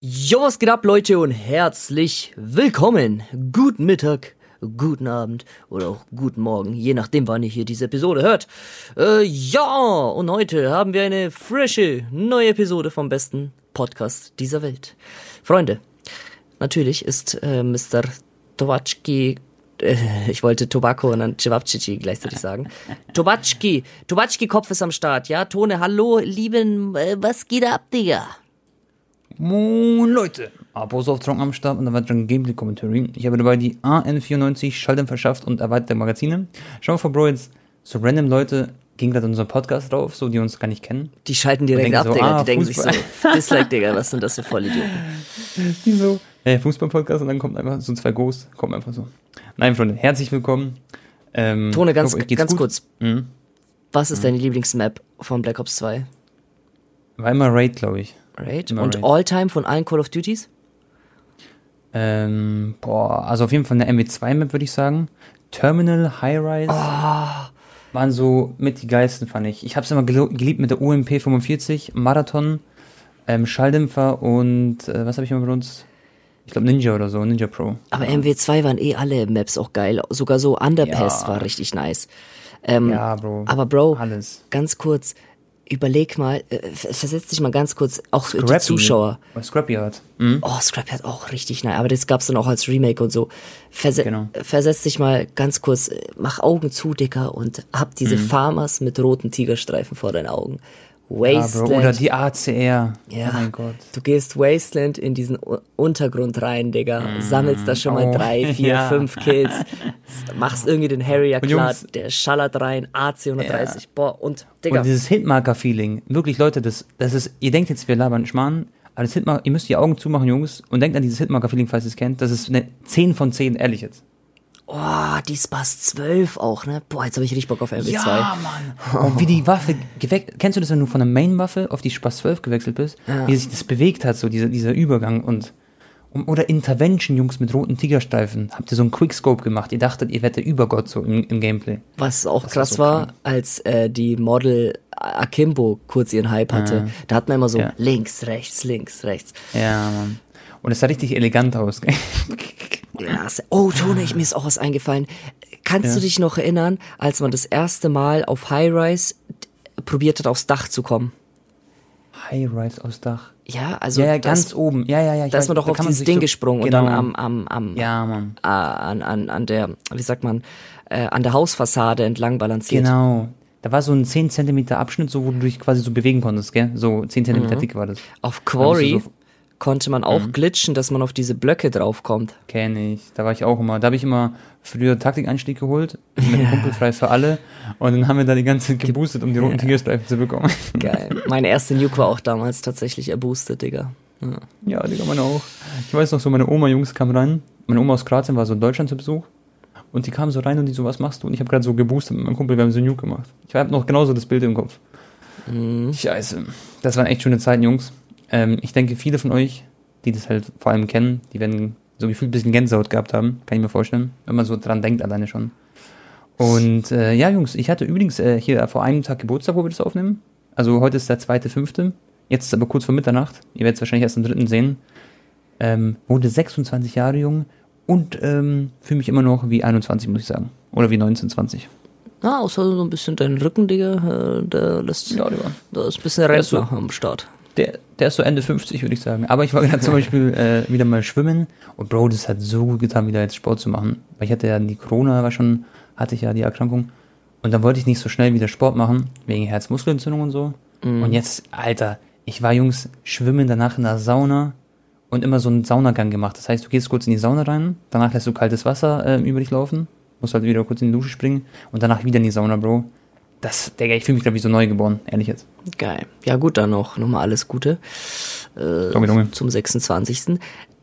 Jo, was geht ab, Leute, und herzlich willkommen. Guten Mittag, guten Abend oder auch guten Morgen, je nachdem, wann ihr hier diese Episode hört. Äh, ja, und heute haben wir eine frische, neue Episode vom besten Podcast dieser Welt. Freunde, natürlich ist äh, Mr. Towatschki äh, ich wollte Tobacco und dann Cevapcici gleichzeitig sagen. Tobacki, Tobacki Kopf ist am Start, ja? Tone, hallo, lieben, äh, was geht ab, Digga? Moin Leute, Apos auf Trocken am Start und dann weiteren Gameplay-Commentary. Ich habe dabei die AN94 Schalldämpfer verschafft und erweiterte Magazine. Schau mal vor, Bro, jetzt so random Leute gehen gerade unseren Podcast drauf, so die uns gar nicht kennen. Die schalten direkt ab, so, Digga. ah, die denken sich so, Fußball. Dislike, Digga, was sind das für Vollidioten? Die so, hey, Fußball-Podcast und dann kommt einfach so zwei Ghosts, kommen einfach so. Nein, Freunde, herzlich willkommen. Ähm, Tone, ganz, geht's ganz gut. kurz. Mhm. Was ist deine Lieblingsmap von Black Ops 2? War immer Raid, glaube ich. Raid? Immer Und. All-Time von allen Call of Duties? Ähm, boah, also auf jeden Fall eine MW2-Map, würde ich sagen. Terminal, High-Rise. Ah. waren so mit die geilsten, fand ich. Ich habe es immer geliebt mit der UMP 45, Marathon, ähm, Schalldämpfer und äh, was habe ich immer benutzt? Ich glaube Ninja oder so, Ninja Pro. Aber MW2 waren eh alle Maps auch geil. Sogar so Underpass Ja. war richtig nice. Ähm, Ja, Bro. Aber Bro, Alles. ganz kurz, überleg mal, äh, versetz dich mal ganz kurz, auch für die. Zuschauer. Oder Scrappy hat. Mhm. Oh, Scrap hat auch richtig nice, aber das gab's dann auch als Remake und so. Verse Genau. Versetz dich mal ganz kurz, äh, mach Augen zu, Dicker, und hab diese Mhm. Farmers mit roten Tigerstreifen vor deinen Augen. Ja, Wasteland. Oder die ACR. Ja. Oh mein Gott. Du gehst Wasteland in diesen U Untergrund rein, Digga. Sammelst da schon mal Oh, drei, vier, ja. fünf Kills. Machst irgendwie den Harrier Und klar, Jungs- der schallert rein, AC130. Boah, und Digga. Und dieses Hitmarker-Feeling. Wirklich, Leute, das, das ist, ihr denkt jetzt, wir labern Schmarrn, aber das Hitmarker, ihr müsst die Augen zumachen, Jungs, und denkt an dieses Hitmarker-Feeling, falls ihr es kennt. Das ist eine 10 von 10, ehrlich jetzt. Oh, die Spaß 12 auch, ne? Boah, jetzt habe ich richtig Bock auf MW2. Mann. Und wie die Waffe gewechselt, kennst du das, wenn du von der Main-Waffe auf die Spaß 12 gewechselt bist? Wie sich das bewegt hat, so dieser, dieser Übergang und, oder Intervention, Jungs, mit roten Tigerstreifen. Habt ihr so einen Quickscope gemacht? Ihr dachtet, ihr wärt der Übergott so im, im Gameplay. Was auch war krass so war, krank. als äh, die Model Akimbo kurz ihren Hype hatte. Da hat man immer so Ja. links, rechts, links, rechts. Ja, Mann. Und es sah richtig elegant aus. gell? Ja, es- oh, Tone, ich, mir ist auch was eingefallen. Kannst Ja. du dich noch erinnern, als man das erste Mal auf High Rise probiert hat, aufs Dach zu kommen? High-Rise aus Dach. Ja, also Ja, ja, das- ganz oben. Ja, ja, ja. da ist man doch auf dieses Ding so- gesprungen genau. und dann am, am, am Ja, Mann. äh, an, an, an der, wie sagt man, äh, an der Hausfassade entlang balanciert. Genau. Da war so ein 10 Zentimeter Abschnitt, so, wo du dich quasi so bewegen konntest, gell? So 10 Zentimeter dick war das. Auf Quarry so- konnte man auch glitchen, dass man auf diese Blöcke draufkommt. Kenn ich. Da war ich auch immer. Da habe ich immer früher Taktikeinstieg geholt. Mit einem Kumpel frei für alle. Und dann haben wir da die ganze Zeit geboostet, um die roten Tigerstreifen zu bekommen. Geil. Meine erste Nuke war auch damals tatsächlich erboostet, Digga. Ja. ja, Digga, meine auch. Ich weiß noch so, meine Oma-Jungs kamen rein. Meine Oma aus Kroatien war so in Deutschland zu Besuch. Und die kamen so rein und die so, was machst du? Und ich habe gerade so geboostet mit meinem Kumpel, wir haben so Nuke gemacht. Ich habe noch genauso das Bild im Kopf. Scheiße. Das waren echt schöne Zeiten, Jungs. Ähm, ich denke, viele von euch, die das halt vor allem kennen, die werden so gefühlt ein bisschen Gänsehaut gehabt haben, kann ich mir vorstellen, wenn man so dran denkt alleine schon. Und äh, ja, Jungs, ich hatte übrigens äh, hier vor einem Tag Geburtstag, wo wir das aufnehmen. Also heute ist der zweite, fünfte. Jetzt ist aber kurz vor Mitternacht. Ihr werdet es wahrscheinlich erst am dritten sehen. Ähm, wurde 26 Jahre jung und ähm, fühle mich immer noch wie 21, muss ich sagen. Oder wie 19, 20. Ah, außer so ein bisschen dein Rücken, Digga, äh, der lässt, Ja, Digga. da ist ein bisschen ist so- Rentner am Start. Der, der ist so Ende 50, würde ich sagen. Aber ich war gerade zum Beispiel äh, wieder mal schwimmen. Und Bro, das hat so gut getan, wieder jetzt Sport zu machen. Weil ich hatte ja die Corona, war schon, hatte ich ja die Erkrankung. Und dann wollte ich nicht so schnell wieder Sport machen, wegen Herzmuskelentzündung und so. Und jetzt, Alter, ich war Jungs schwimmen danach in der Sauna und immer so einen Saunagang gemacht. Das heißt, du gehst kurz in die Sauna rein, danach lässt du kaltes Wasser äh, über dich laufen, musst halt wieder kurz in die Dusche springen und danach wieder in die Sauna, Bro. Das, Digga, ich fühle mich, glaube ich, so neu geboren, ehrlich jetzt. Geil. Ja, gut, dann noch, nochmal alles Gute Junge, Junge. zum 26.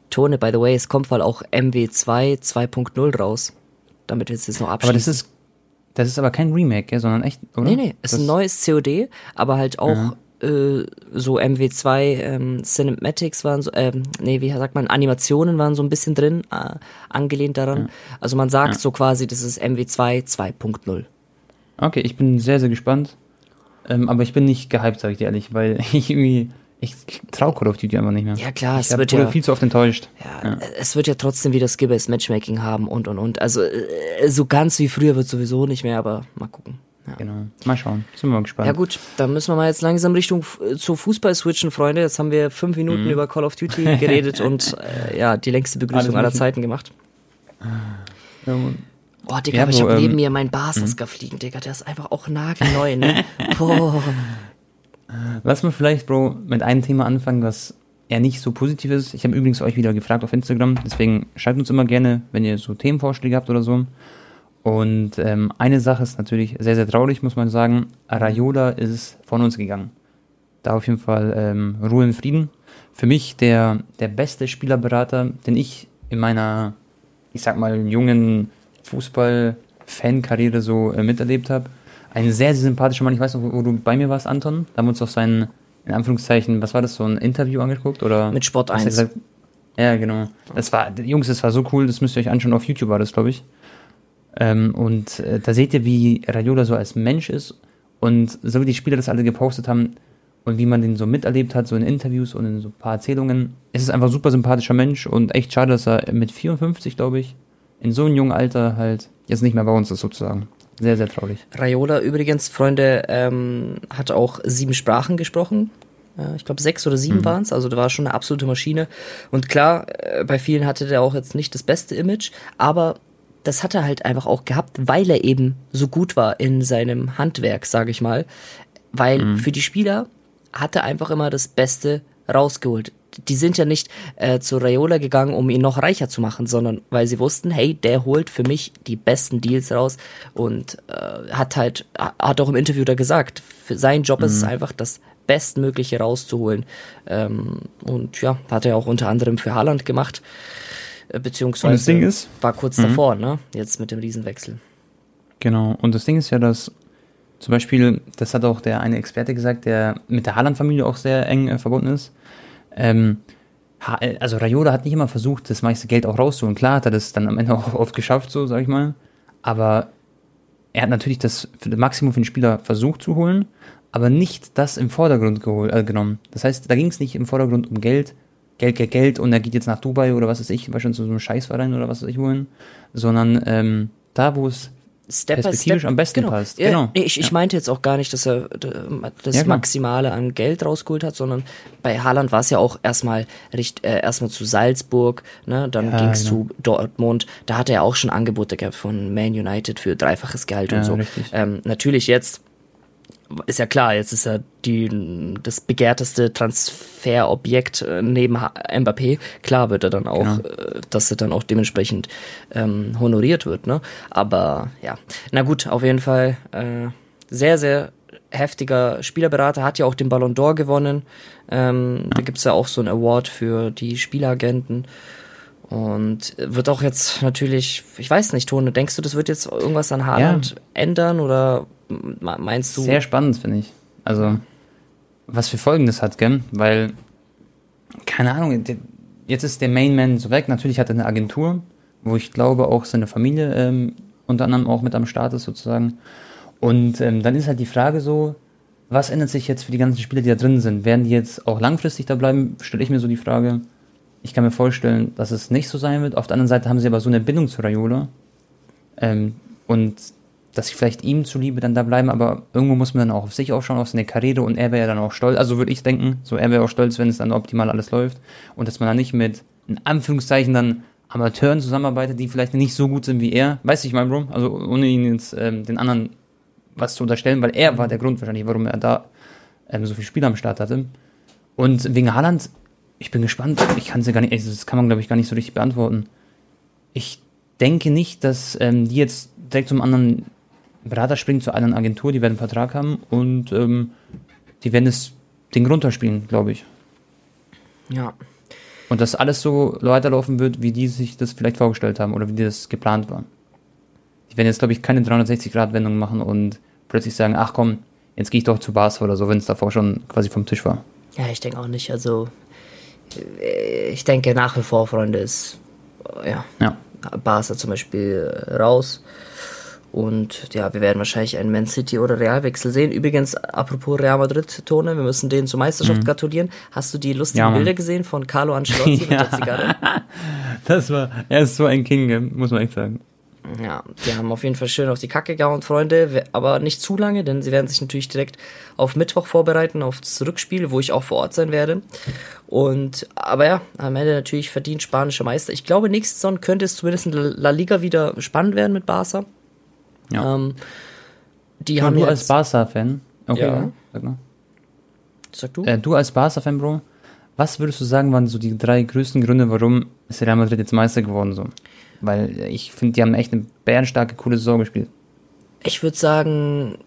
Tone, by the way, es kommt wohl auch MW2 2.0 raus. Damit wir es jetzt noch abschließen. Aber das ist, das ist aber kein Remake, gell, sondern echt, oder? Nee, nee, ist das, ein neues COD, aber halt auch äh, so MW2 ähm, Cinematics waren so, ähm, nee, wie sagt man, Animationen waren so ein bisschen drin, äh, angelehnt daran. Also man sagt so quasi, das ist MW2 2.0. Okay, ich bin sehr, sehr gespannt. Ähm, aber ich bin nicht gehypt, sag ich dir ehrlich, weil ich irgendwie, Ich traue Call of Duty einfach nicht mehr. Ja, klar, ich es wird ja- viel zu oft enttäuscht. Ja, es wird ja trotzdem wieder Skibbers Matchmaking haben und und und. Also äh, so ganz wie früher wird sowieso nicht mehr, aber mal gucken. Ja. Genau. Mal schauen. Sind wir mal gespannt. Ja gut, dann müssen wir mal jetzt langsam Richtung äh, zu Fußball switchen, Freunde. Jetzt haben wir fünf Minuten über Call of Duty geredet und äh, ja, die längste Begrüßung aller. Zeiten gemacht. Ja, und- Oh, Digga, Ja, aber ich habe ähm, neben mir meinen Barsasker fliegen, Digga. Der ist einfach auch nagelneu, ne? Boah. Lass mal vielleicht, Bro, mit einem Thema anfangen, was eher nicht so positiv ist. Ich habe übrigens euch wieder gefragt auf Instagram, deswegen schreibt uns immer gerne, wenn ihr so Themenvorschläge habt oder so. Und ähm, eine Sache ist natürlich sehr, sehr traurig, muss man sagen. Arayola ist von uns gegangen. Da auf jeden Fall ähm, Ruhe in Frieden. Für mich der, der beste Spielerberater, den ich in meiner, ich sag mal, jungen Fußball-Fan-Karriere so äh, miterlebt habe. Ein sehr, sehr sympathischer Mann. Ich weiß noch, wo, wo du bei mir warst, Anton. Da haben wir uns auf sein, in Anführungszeichen, was war das, so ein Interview angeguckt? Oder Mit Sport was hat er 1. gesagt? Ja, genau. Das war, Jungs, das war so cool, das müsst ihr euch anschauen. Auf YouTube war das, glaube ich. Ähm, und äh, da seht ihr, wie Raiola so als Mensch ist und so wie die Spieler das alle gepostet haben und wie man den so miterlebt hat, so in Interviews und in so ein paar Erzählungen. Es ist einfach ein super sympathischer Mensch und echt schade, dass er mit 54, glaube ich, in so einem jungen Alter halt jetzt nicht mehr bei uns ist, sozusagen. Sehr, sehr traurig. Raiola übrigens, Freunde, ähm, hat auch sieben Sprachen gesprochen. Äh, Ich glaube, sechs oder sieben waren's. Also, der war schon eine absolute Maschine. Und klar, äh, bei vielen hatte der auch jetzt nicht das beste Image, aber das hat er halt einfach auch gehabt, weil er eben so gut war in seinem Handwerk, sage ich mal. Weil für die Spieler hat er einfach immer das Beste rausgeholt. Die sind ja nicht äh, zu Raiola gegangen, um ihn noch reicher zu machen, sondern weil sie wussten, hey, der holt für mich die besten Deals raus und äh, hat halt, hat auch im Interview da gesagt, für sein Job ist es einfach das Bestmögliche rauszuholen. Ähm, und ja, hat er auch unter anderem für Haaland gemacht, äh, beziehungsweise Und das Ding ist- war kurz davor, ne? Jetzt mit dem Riesenwechsel. Genau. Und das Ding ist ja, dass zum Beispiel, das hat auch der eine Experte gesagt, der mit der Haaland-Familie auch sehr eng äh, verbunden ist. Ähm, äh, also Raiola hat nicht immer versucht, das meiste Geld auch rauszuholen. Klar hat er das dann am Ende auch oft geschafft, so sag ich mal. Aber er hat natürlich das Maximum für den Spieler versucht zu holen, aber nicht das im Vordergrund gehol, äh, genommen. Das heißt, da ging es nicht im Vordergrund um Geld, Geld, Geld, Geld und er geht jetzt nach Dubai oder was weiß ich, wahrscheinlich zu so einem Scheißverein oder was weiß ich wohin, sondern ähm, da, wo es Step Perspektivisch Step. am besten genau. passt. Ja, Genau. nee, Ich, ich meinte jetzt auch gar nicht, dass er das Ja. Maximale an Geld rausgeholt hat, sondern bei Haaland war es ja auch erstmal richt, äh, erstmal zu Salzburg, ne, dann Ja, ging's genau. zu Dortmund. Da hat er auch schon Angebote gehabt von Man United für dreifaches Gehalt Ja, und so. Ähm, natürlich jetzt ist ja klar, jetzt ist er die, das begehrteste Transferobjekt äh, neben Mbappé. Klar wird er dann auch, Genau. äh, dass er dann auch dementsprechend ähm, honoriert wird, ne? Aber ja, na gut, auf jeden Fall äh, sehr, sehr heftiger Spielerberater, hat ja auch den Ballon d'Or gewonnen. Ähm, Da gibt's ja auch so einen Award für die Spielagenten. Und wird auch jetzt natürlich, ich weiß nicht, Tone, denkst du, das wird jetzt irgendwas an Haaland ändern oder meinst du? Sehr spannend, finde ich. Also, was für Folgen das hat, gell? Weil, keine Ahnung, jetzt ist der Mainman so weg. Natürlich hat er eine Agentur, wo ich glaube auch seine Familie ähm, unter anderem auch mit am Start ist, sozusagen. Und ähm, dann ist halt die Frage so, was ändert sich jetzt für die ganzen Spieler, die da drin sind? Werden die jetzt auch langfristig da bleiben? Stelle ich mir so die Frage. Ich kann mir vorstellen, dass es nicht so sein wird. Auf der anderen Seite haben sie aber so eine Bindung zu Raiola. Ähm, und dass sie vielleicht ihm zuliebe dann da bleiben, aber irgendwo muss man dann auch auf sich aufschauen, auf seine Karriere und er wäre ja dann auch stolz, also würde ich denken, so er wäre auch stolz, wenn es dann optimal alles läuft und dass man dann nicht mit, in Anführungszeichen, dann Amateuren zusammenarbeitet, die vielleicht nicht so gut sind wie er, weiß ich mein Bro, also ohne ihn jetzt ähm, den anderen was zu unterstellen, weil er war der Grund wahrscheinlich, warum er da ähm, so viel Spiel am Start hatte. Und wegen Haaland, ich bin gespannt, ich kann sie gar nicht, also das kann man glaube ich gar nicht so richtig beantworten. Ich denke nicht, dass ähm, die jetzt direkt zum anderen Berater springen, zu einer Agentur, die werden einen Vertrag haben und ähm, die werden das Ding runterspielen, glaube ich. Ja. Und dass alles so weiterlaufen wird, wie die sich das vielleicht vorgestellt haben oder wie das geplant war. Die werden jetzt, glaube ich, keine 360-Grad-Wendung machen und plötzlich sagen, ach komm, jetzt gehe ich doch zu Barca oder so, wenn es davor schon quasi vom Tisch war. Ja, ich denke auch nicht. Also, äh, ich denke nach wie vor, Freunde, ist, ja, Ja. Barca zum Beispiel raus. Und ja, wir werden wahrscheinlich einen Man City oder Realwechsel sehen. Übrigens, apropos Real Madrid, Tone, wir müssen denen zur Meisterschaft mhm. gratulieren. Hast du die lustigen ja, Bilder gesehen von Carlo Ancelotti mit der Zigarre? Das war, er ist so ein King, muss man echt sagen. Ja, die haben auf jeden Fall schön auf die Kacke gehauen, Freunde, aber nicht zu lange, denn sie werden sich natürlich direkt auf Mittwoch vorbereiten, auf das Rückspiel, wo ich auch vor Ort sein werde. Und, aber ja, am Ende natürlich verdient spanischer Meister. Ich glaube, nächste Saison könnte es zumindest in La Liga wieder spannend werden mit Barca. Ja. Ähm, die haben du als Barca-Fan, okay, ja. sag mal. Sag du? Äh, du als Barca-Fan, Bro, was würdest du sagen, waren so die drei größten Gründe, warum ist Real Madrid jetzt Meister geworden so? Weil ich finde, die haben echt eine bärenstarke, coole Saison gespielt. Ich würde sagen,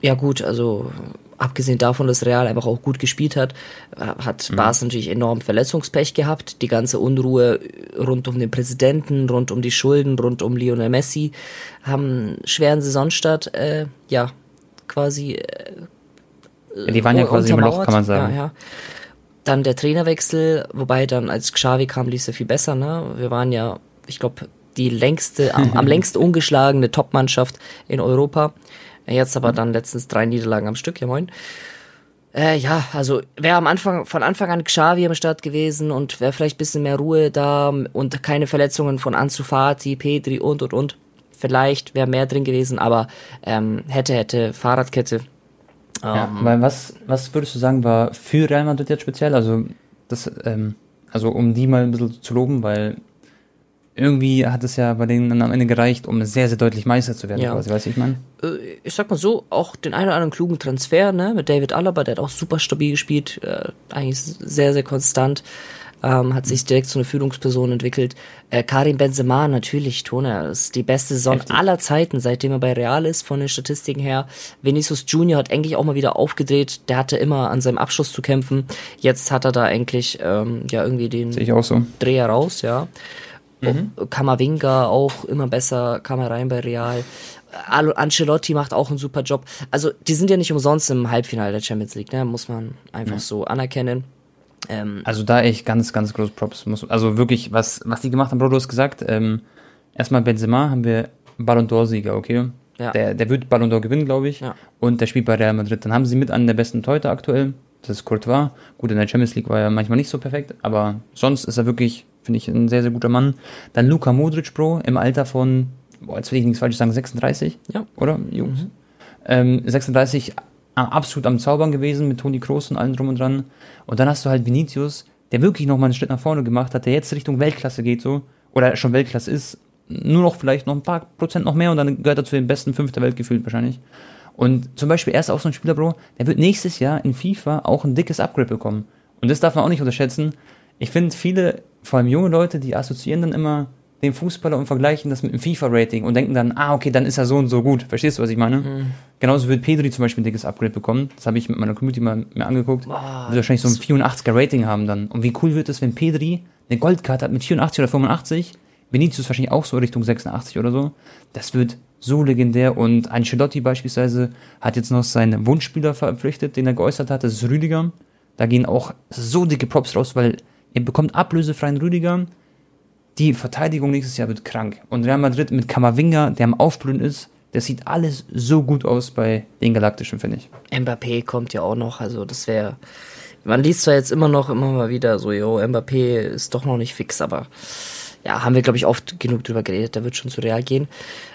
ja gut, also abgesehen davon, dass Real einfach auch gut gespielt hat, hat mhm. Barca natürlich enorm Verletzungspech gehabt. Die ganze Unruhe rund um den Präsidenten, rund um die Schulden, rund um Lionel Messi haben schweren Saisonstart, äh, ja, quasi. Äh, ja, die waren ja quasi im Loch, kann man sagen. Ja, ja. Dann der Trainerwechsel, wobei dann als Xavi kam, lief es ja viel besser. Ne? Wir waren ja ich glaube, die längste, am, am längst ungeschlagene Top-Mannschaft in Europa. Jetzt aber dann letztens drei Niederlagen am Stück, ja moin. Äh, ja, also wäre am Anfang, von Anfang an Xavi am Start gewesen und wäre vielleicht bisschen mehr Ruhe da und keine Verletzungen von Ansu Fati, Petri und und und. Vielleicht wäre mehr drin gewesen, aber ähm, hätte, hätte, Fahrradkette. Ja, ähm, weil was, was würdest du sagen, war für Real Madrid jetzt speziell? Also, das, ähm, also um die mal ein bisschen zu loben, weil irgendwie hat es ja bei denen am Ende gereicht, um sehr, sehr deutlich Meister zu werden, ja. quasi, weißt du, ich meine? Äh, ich sag mal so, auch den einen oder anderen klugen Transfer, ne, mit David Alaba, der hat auch super stabil gespielt, äh, eigentlich sehr, sehr konstant, ähm, hat sich direkt zu einer Führungsperson entwickelt. Äh, Karim Benzema, natürlich, Tone, ist die beste Saison Heftig. aller Zeiten, seitdem er bei Real ist, von den Statistiken her. Vinicius Junior hat eigentlich auch mal wieder aufgedreht, der hatte immer an seinem Abschluss zu kämpfen. Jetzt hat er da eigentlich, ähm, ja, irgendwie den so. Dreher raus, ja. Mhm. Kamavinga auch immer besser, kam er rein bei Real. Ancelotti macht auch einen super Job. Also, die sind ja nicht umsonst im Halbfinale der Champions League, ne? muss man einfach ja. so anerkennen. Ähm, also, da echt ganz, ganz groß Props. Muss, also, wirklich, was, was die gemacht haben, Bro, du hast gesagt, ähm, erstmal Benzema haben wir Ballon d'Or-Sieger, okay? Ja. Der, der wird Ballon d'Or gewinnen, glaube ich. Ja. Und der spielt bei Real Madrid. Dann haben sie mit einen der besten Teute aktuell. Das ist Courtois. Gut, in der Champions League war er manchmal nicht so perfekt, aber sonst ist er wirklich Finde ich ein sehr, sehr guter Mann. Dann Luka Modric, Bro, im Alter von, boah, jetzt will ich nichts falsch sagen, 36? Ja. Oder, Jungs? Mhm. Ähm, 36, absolut am Zaubern gewesen mit Toni Kroos und allem drum und dran. Und dann hast du halt Vinicius, der wirklich nochmal einen Schritt nach vorne gemacht hat, der jetzt Richtung Weltklasse geht, so. Oder schon Weltklasse ist. Nur noch vielleicht noch ein paar Prozent noch mehr und dann gehört er zu den besten fünf der Welt gefühlt wahrscheinlich. Und zum Beispiel, er ist auch so ein Spieler, Bro, der wird nächstes Jahr in FIFA auch ein dickes Upgrade bekommen. Und das darf man auch nicht unterschätzen. Ich finde, viele vor allem junge Leute, die assoziieren dann immer den Fußballer und vergleichen das mit dem FIFA-Rating und denken dann, ah, okay, dann ist er so und so gut. Verstehst du, was ich meine? Mhm. Genauso wird Pedri zum Beispiel ein dickes Upgrade bekommen. Das habe ich mit meiner Community mal mir angeguckt. Boah, wird wahrscheinlich so ein 84er Rating haben dann. Und wie cool wird es, wenn Pedri eine Goldkarte hat mit 84 oder 85? Vinicius wahrscheinlich auch so Richtung 86 oder so. Das wird so legendär. Und Ancelotti beispielsweise hat jetzt noch seinen Wunschspieler verpflichtet, den er geäußert hat. Das ist Rüdiger. Da gehen auch so dicke Props raus, weil Ihr bekommt ablösefreien Rüdiger. Die Verteidigung nächstes Jahr wird krank. Und Real Madrid mit Kamavinga, der am Aufblühen ist, das sieht alles so gut aus bei den Galaktischen, finde ich. Mbappé kommt ja auch noch, also das wäre. Man liest zwar jetzt immer noch, immer mal wieder so, jo, Mbappé ist doch noch nicht fix, aber ja, haben wir, glaube ich, oft genug drüber geredet, der wird schon zu Real gehen.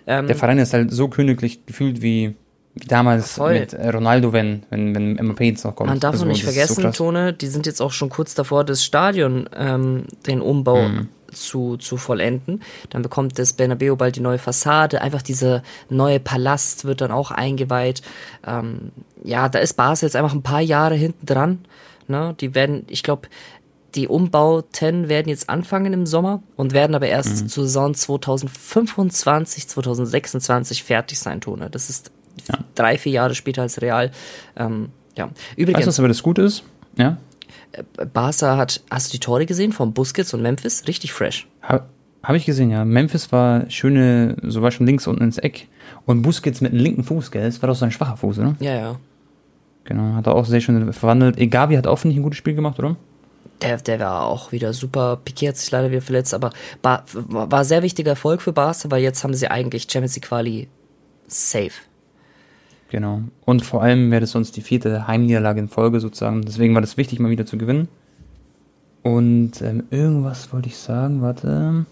Ähm, der Verein ist halt so königlich gefühlt wie wie damals Voll. mit Ronaldo, wenn, wenn, wenn Mbappé jetzt noch kommt. Man darf also, nicht vergessen, so Tone, die sind jetzt auch schon kurz davor, das Stadion, ähm, den Umbau mhm. zu, zu vollenden. Dann bekommt das Bernabeu bald die neue Fassade. Einfach dieser neue Palast wird dann auch eingeweiht. Ähm, ja, da ist Basel jetzt einfach ein paar Jahre hinten dran. Ne? Die werden, ich glaube, die Umbauten werden jetzt anfangen im Sommer und werden aber erst mhm. zur Saison 2025, 2026 fertig sein, Tone. Das ist ja. drei, vier Jahre später als Real. Ähm, ja. Übrigens. Weißt du, aber das gut ist? Ja. Äh, Barca hat, hast du die Tore gesehen von Busquets und Memphis? Richtig fresh. Habe hab ich gesehen, ja. Memphis war schöne, so war schon links unten ins Eck. Und Busquets mit dem linken Fuß, gell? Das war doch so ein schwacher Fuß, oder? Ja, ja. Genau, hat er auch sehr schön verwandelt. Egavi hat auch, finde ich, ein gutes Spiel gemacht, oder? Der, der war auch wieder super. Piquet hat sich leider wieder verletzt, aber war, war sehr wichtiger Erfolg für Barca, weil jetzt haben sie eigentlich Champions League Quali safe. Genau. Und vor allem wäre das sonst die vierte Heimniederlage in Folge sozusagen. Deswegen war das wichtig, mal wieder zu gewinnen. Und ähm, irgendwas wollte ich sagen, warte.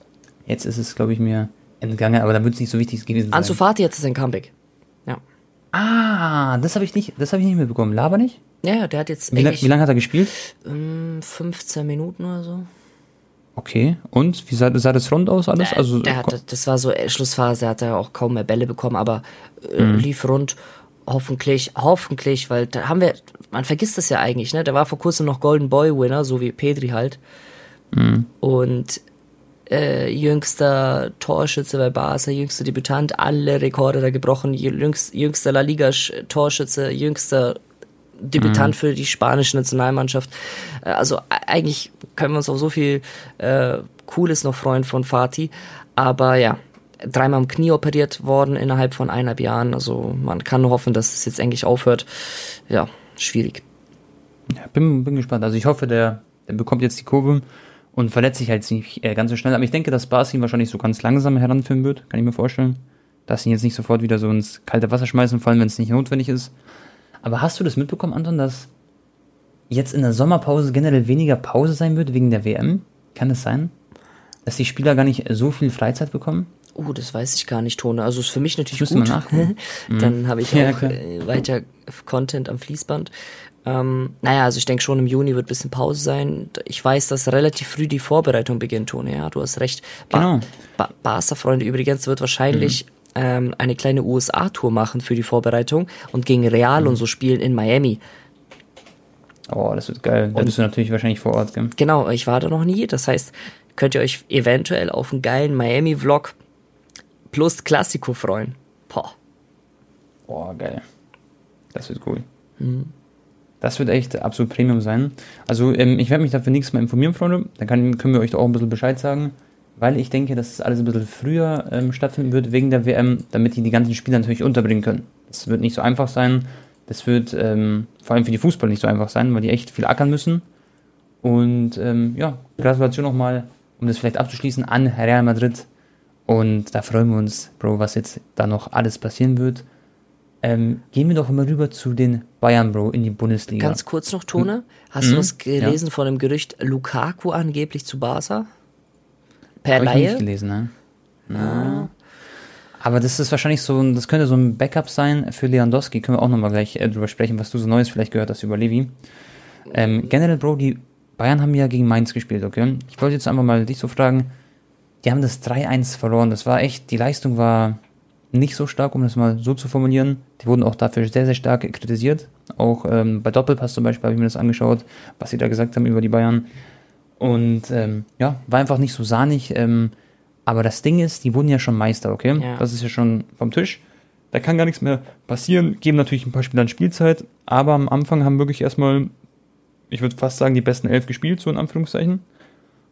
Jetzt ist es, glaube ich, mir entgangen, aber da wird es nicht so wichtig gewesen sein. Ansu Fati hat sein Comeback. Ja. Ah, das habe ich nicht, das habe ich nicht mitbekommen. Laber nicht? Ja, ja, der hat jetzt Wie, la eigentlich wie lange hat er gespielt? ähm, 15 Minuten oder so. Okay. Und wie sah, sah das rund aus alles? Also Der hatte, das war so äh, Schlussphase, er hat ja auch kaum mehr Bälle bekommen, aber äh, Mhm. lief rund. Hoffentlich, hoffentlich, weil da haben wir, man vergisst das ja eigentlich, ne? Der war vor kurzem noch Golden Boy Winner, so wie Pedri halt. Mhm. Und äh, jüngster Torschütze bei Barca, jüngster Debütant, alle Rekorde da gebrochen, jüngst, jüngster La Liga Sch- Torschütze, jüngster Debütant für die spanische Nationalmannschaft. Äh, Also e- eigentlich können wir uns auf so viel äh, Cooles noch freuen von Fatih. Aber ja, dreimal am Knie operiert worden innerhalb von eineinhalb Jahren. Also man kann nur hoffen, dass es jetzt endlich aufhört. Ja, schwierig. Ja, bin, bin gespannt. Also ich hoffe, der, der bekommt jetzt die Kurve und verletzt sich halt nicht äh, ganz so schnell. Aber ich denke, dass Bas ihn wahrscheinlich so ganz langsam heranführen wird, kann ich mir vorstellen. Dass ihn jetzt nicht sofort wieder so ins kalte Wasser schmeißen, vor allem wenn es nicht notwendig ist. Aber hast du das mitbekommen, Anton, dass jetzt in der Sommerpause generell weniger Pause sein wird wegen der WM? Kann es sein? Dass die Spieler gar nicht so viel Freizeit bekommen? Oh, das weiß ich gar nicht, Tone. Also ist für mich natürlich Müsste gut. nachgucken. Dann habe ich Ja, auch äh, weiter Content am Fließband. Ähm, naja, also ich denke schon, im Juni wird ein bisschen Pause sein. Ich weiß, dass relativ früh die Vorbereitung beginnt, Tone. Ja, du hast recht. Genau. Ba Barca-Freunde übrigens wird wahrscheinlich ähm, eine kleine USA-Tour machen für die Vorbereitung und gegen Real und so spielen in Miami. Oh, das wird geil. Da bist du natürlich wahrscheinlich vor Ort, gell? Genau, ich war da noch nie. Das heißt, könnt ihr euch eventuell auf einen geilen Miami-Vlog plus Klassiko freuen. Boah. Boah, geil. Das wird cool. Das wird echt absolut Premium sein. Also, ähm, ich werde mich dafür nächstes Mal informieren, Freunde. Dann kann, können wir euch da auch ein bisschen Bescheid sagen. Weil ich denke, dass es alles ein bisschen früher ähm, stattfinden wird wegen der WM, damit die die ganzen Spieler natürlich unterbringen können. Das wird nicht so einfach sein. Das wird ähm, vor allem für die Fußballer nicht so einfach sein, weil die echt viel ackern müssen. Und ähm, ja, Gratulation nochmal, um das vielleicht abzuschließen, an Real Madrid. Und da freuen wir uns, Bro, was jetzt da noch alles passieren wird. Ähm, gehen wir doch mal rüber zu den Bayern, Bro, in die Bundesliga. Ganz kurz noch, Tone. Hast du Mhm. was gelesen von dem Gerücht Lukaku angeblich zu Barca? Per Habe ich nicht Laie? gelesen, ne? Ja. Aber das ist wahrscheinlich so, das könnte so ein Backup sein für Lewandowski. Können wir auch nochmal gleich äh, drüber sprechen, was du so Neues vielleicht gehört hast über Levi. Ähm, generell, Bro, die Bayern haben ja gegen Mainz gespielt, okay? Ich wollte jetzt einfach mal dich so fragen, die haben das 3-1 verloren. Das war echt, die Leistung war nicht so stark, um das mal so zu formulieren. Die wurden auch dafür sehr, sehr stark kritisiert. Auch ähm, bei Doppelpass zum Beispiel habe ich mir das angeschaut, was sie da gesagt haben über die Bayern. Und ähm, ja, war einfach nicht so sahnig. Ähm, aber das Ding ist, die wurden ja schon Meister, okay? Ja. Das ist ja schon vom Tisch. Da kann gar nichts mehr passieren. Geben natürlich ein paar Spielern Spielzeit. Aber am Anfang haben wirklich erstmal, ich würde fast sagen, die besten elf gespielt, so in Anführungszeichen.